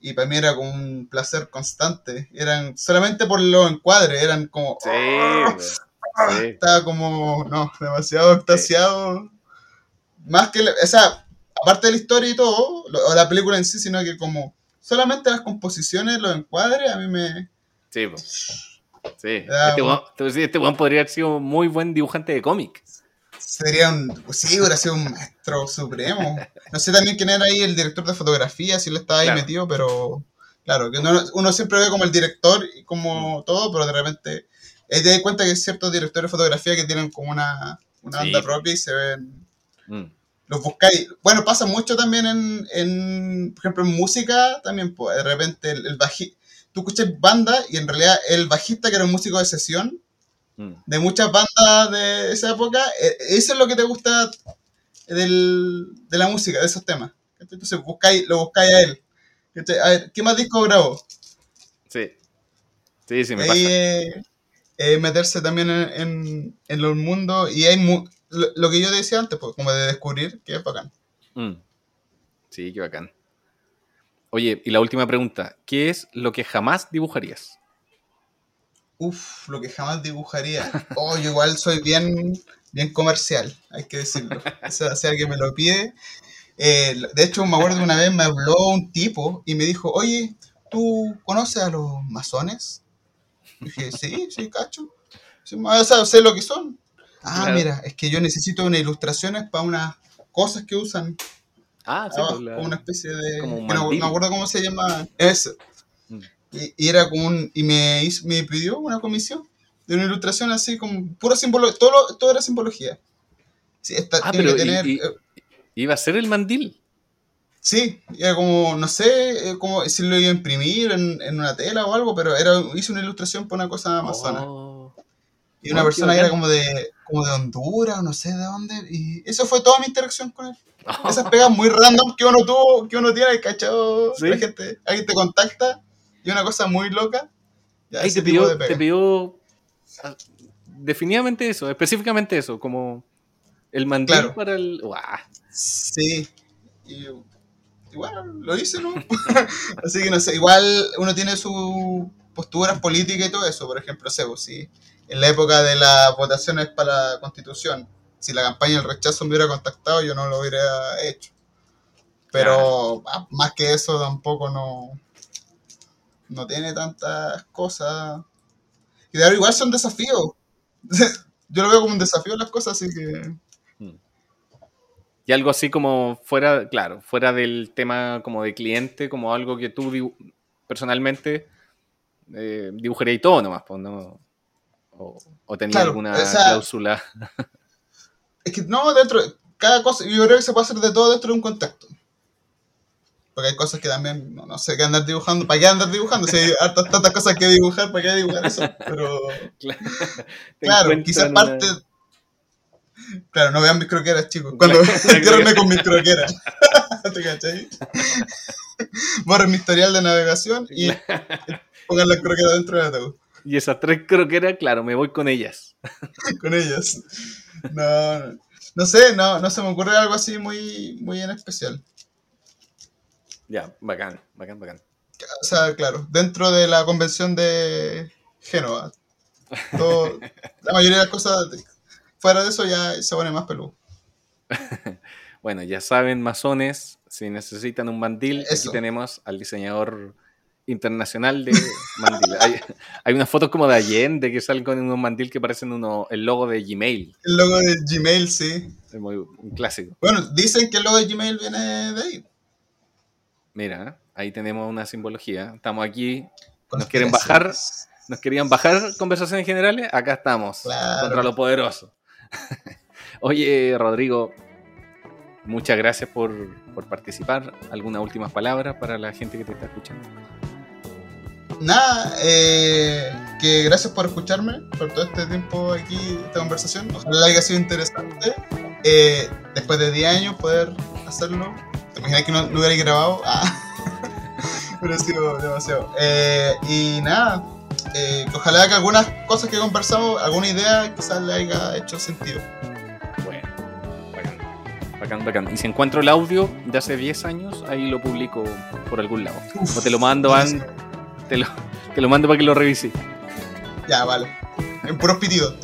y para mí era como un placer constante. Eran solamente por los encuadres, eran como... Sí, ¡ah! Sí. estaba como, no, demasiado extasiado. Más que, o sea, aparte de la historia y todo, o la película en sí, sino que como solamente las composiciones, los encuadres, a mí me... Sí, po. Sí. Ah, Este decir, este podría haber sido un muy buen dibujante de cómic. Sería un... Sí, hubiera sido un maestro supremo. No sé también quién era ahí el director de fotografía, si él estaba ahí Claro. metido, pero... Claro, que uno, uno siempre ve como el director y como todo, pero de repente... Ahí te das cuenta que hay ciertos directores de fotografía que tienen como una, una Sí. onda propia y se ven Mm. los buscáis. Bueno, pasa mucho también en, en, por ejemplo, en música, también, pues, de repente el, el baji- tú escuchas banda y en realidad el bajista, que era un músico de sesión, Mm. de muchas bandas de esa época, eh, eso es lo que te gusta del, de la música, de esos temas. Entonces buscáis, lo buscáis a él. A ver, ¿qué más disco grabó? Sí. Sí, sí, me pasa. eh, eh, meterse también en, en, en los mundos y hay mu- lo, lo que yo decía antes, pues, como de descubrir, que es bacán. Mm. Sí, qué bacán. Oye, y la última pregunta. ¿Qué es lo que jamás dibujarías? Uf, lo que jamás dibujaría. Oh, yo igual soy bien, bien comercial, hay que decirlo. O sea, si alguien me lo pide. Eh, de hecho, me acuerdo una vez me habló un tipo y me dijo, oye, ¿tú conoces a los masones? Y dije, sí, sí, cacho. Sí, o sea, sé lo que son. Ah, Claro. mira, es que yo necesito unas ilustraciones para unas cosas que usan Ah, sí, abajo, pues la- una especie de... como un no, no acuerdo cómo se llama. Eso. Y, era como un... Y me, hizo- me pidió una comisión de una ilustración así como pura simbología. Todo, lo- todo era simbología. Sí, esta, Ah, tiene pero que y- tener... y- eh, Iba a ser el mandil. sí, era como, no sé, eh, como si lo iba a imprimir en, en una tela o algo, pero era hice una ilustración para una cosa amazona. Oh. y una oh, persona era como de, como de Honduras, no sé de dónde. Y eso fue toda mi interacción con él. Esas pegas muy random que uno tuvo, que uno tiene, ¿cachado? Sí. La gente, alguien te contacta y una cosa muy loca. Ahí te pidió, te pidió ah, definitivamente eso, específicamente eso, como el mandil Claro. para el... ¡Guau! Sí. Y, bueno, lo hice, ¿no? Así que no sé, igual uno tiene sus posturas políticas y todo eso. Por ejemplo, Sebo, si en la época de las votaciones para la constitución, si la campaña del rechazo me hubiera contactado, yo no lo hubiera hecho. Pero ah, más que eso tampoco no, no tiene tantas cosas. Y de ahora igual son desafíos. Yo lo veo como un desafío las cosas, así que... Y algo así como fuera, claro, fuera del tema como de cliente, como algo que tú personalmente eh, dibujarías y todo nomás, pues, ¿no? O, o tenías Claro, alguna o sea- cláusula. Es que no, dentro, cada cosa, yo creo que se puede hacer de todo dentro de un contexto. Porque hay cosas que también, no, no sé qué andar dibujando, ¿para qué andar dibujando? Si hay hartas, tantas cosas que dibujar, ¿para qué dibujar eso? Pero, claro, quizás una- parte... Claro, no vean mis croqueras, chicos. Cuando entiérrenme con mis croqueras. ¿Te cachai? Borren mi historial de navegación y pongan las croqueras dentro del ataúd. Y esas tres croqueras, claro, me voy con ellas. con ellas. No, no, no sé, no, no se me ocurre algo así muy, muy en especial. Ya, bacán, bacán, bacán. O sea, claro, dentro de la convención de Génova. todo- la mayoría de las cosas, fuera de eso ya se pone más peludo. Bueno, ya saben, masones, si necesitan un mandil, Eso. aquí tenemos al diseñador internacional de mandil. hay, hay unas fotos como de Allende que salen con unos mandil que parecen uno, el logo de Gmail. El logo de Gmail, sí. Es muy, un clásico. Bueno, dicen que el logo de Gmail viene de ahí. Mira, ahí tenemos una simbología. Estamos aquí, nos quieren bajar, nos querían bajar conversaciones generales, acá estamos, Claro. contra lo poderoso. Oye, Rodrigo, muchas gracias por, por participar. ¿Algunas últimas palabras para la gente que te está escuchando? Nada, eh, que gracias por escucharme, por todo este tiempo aquí, esta conversación. Ojalá haya sido interesante. Eh, después de 10 años poder hacerlo. ¿Te imaginas que no, no hubiera grabado? Ah. Pero ha sido demasiado. Eh, y nada, eh, ojalá que algunas cosas que conversamos, alguna idea quizás le haya hecho sentido. Bueno, bacán, bacán, bacán. Y si encuentro el audio de hace 10 años, ahí lo publico por algún lado. Uf, o te lo mando, an- te lo, te lo mando para que lo revises. Ya, vale. En puros pitidos.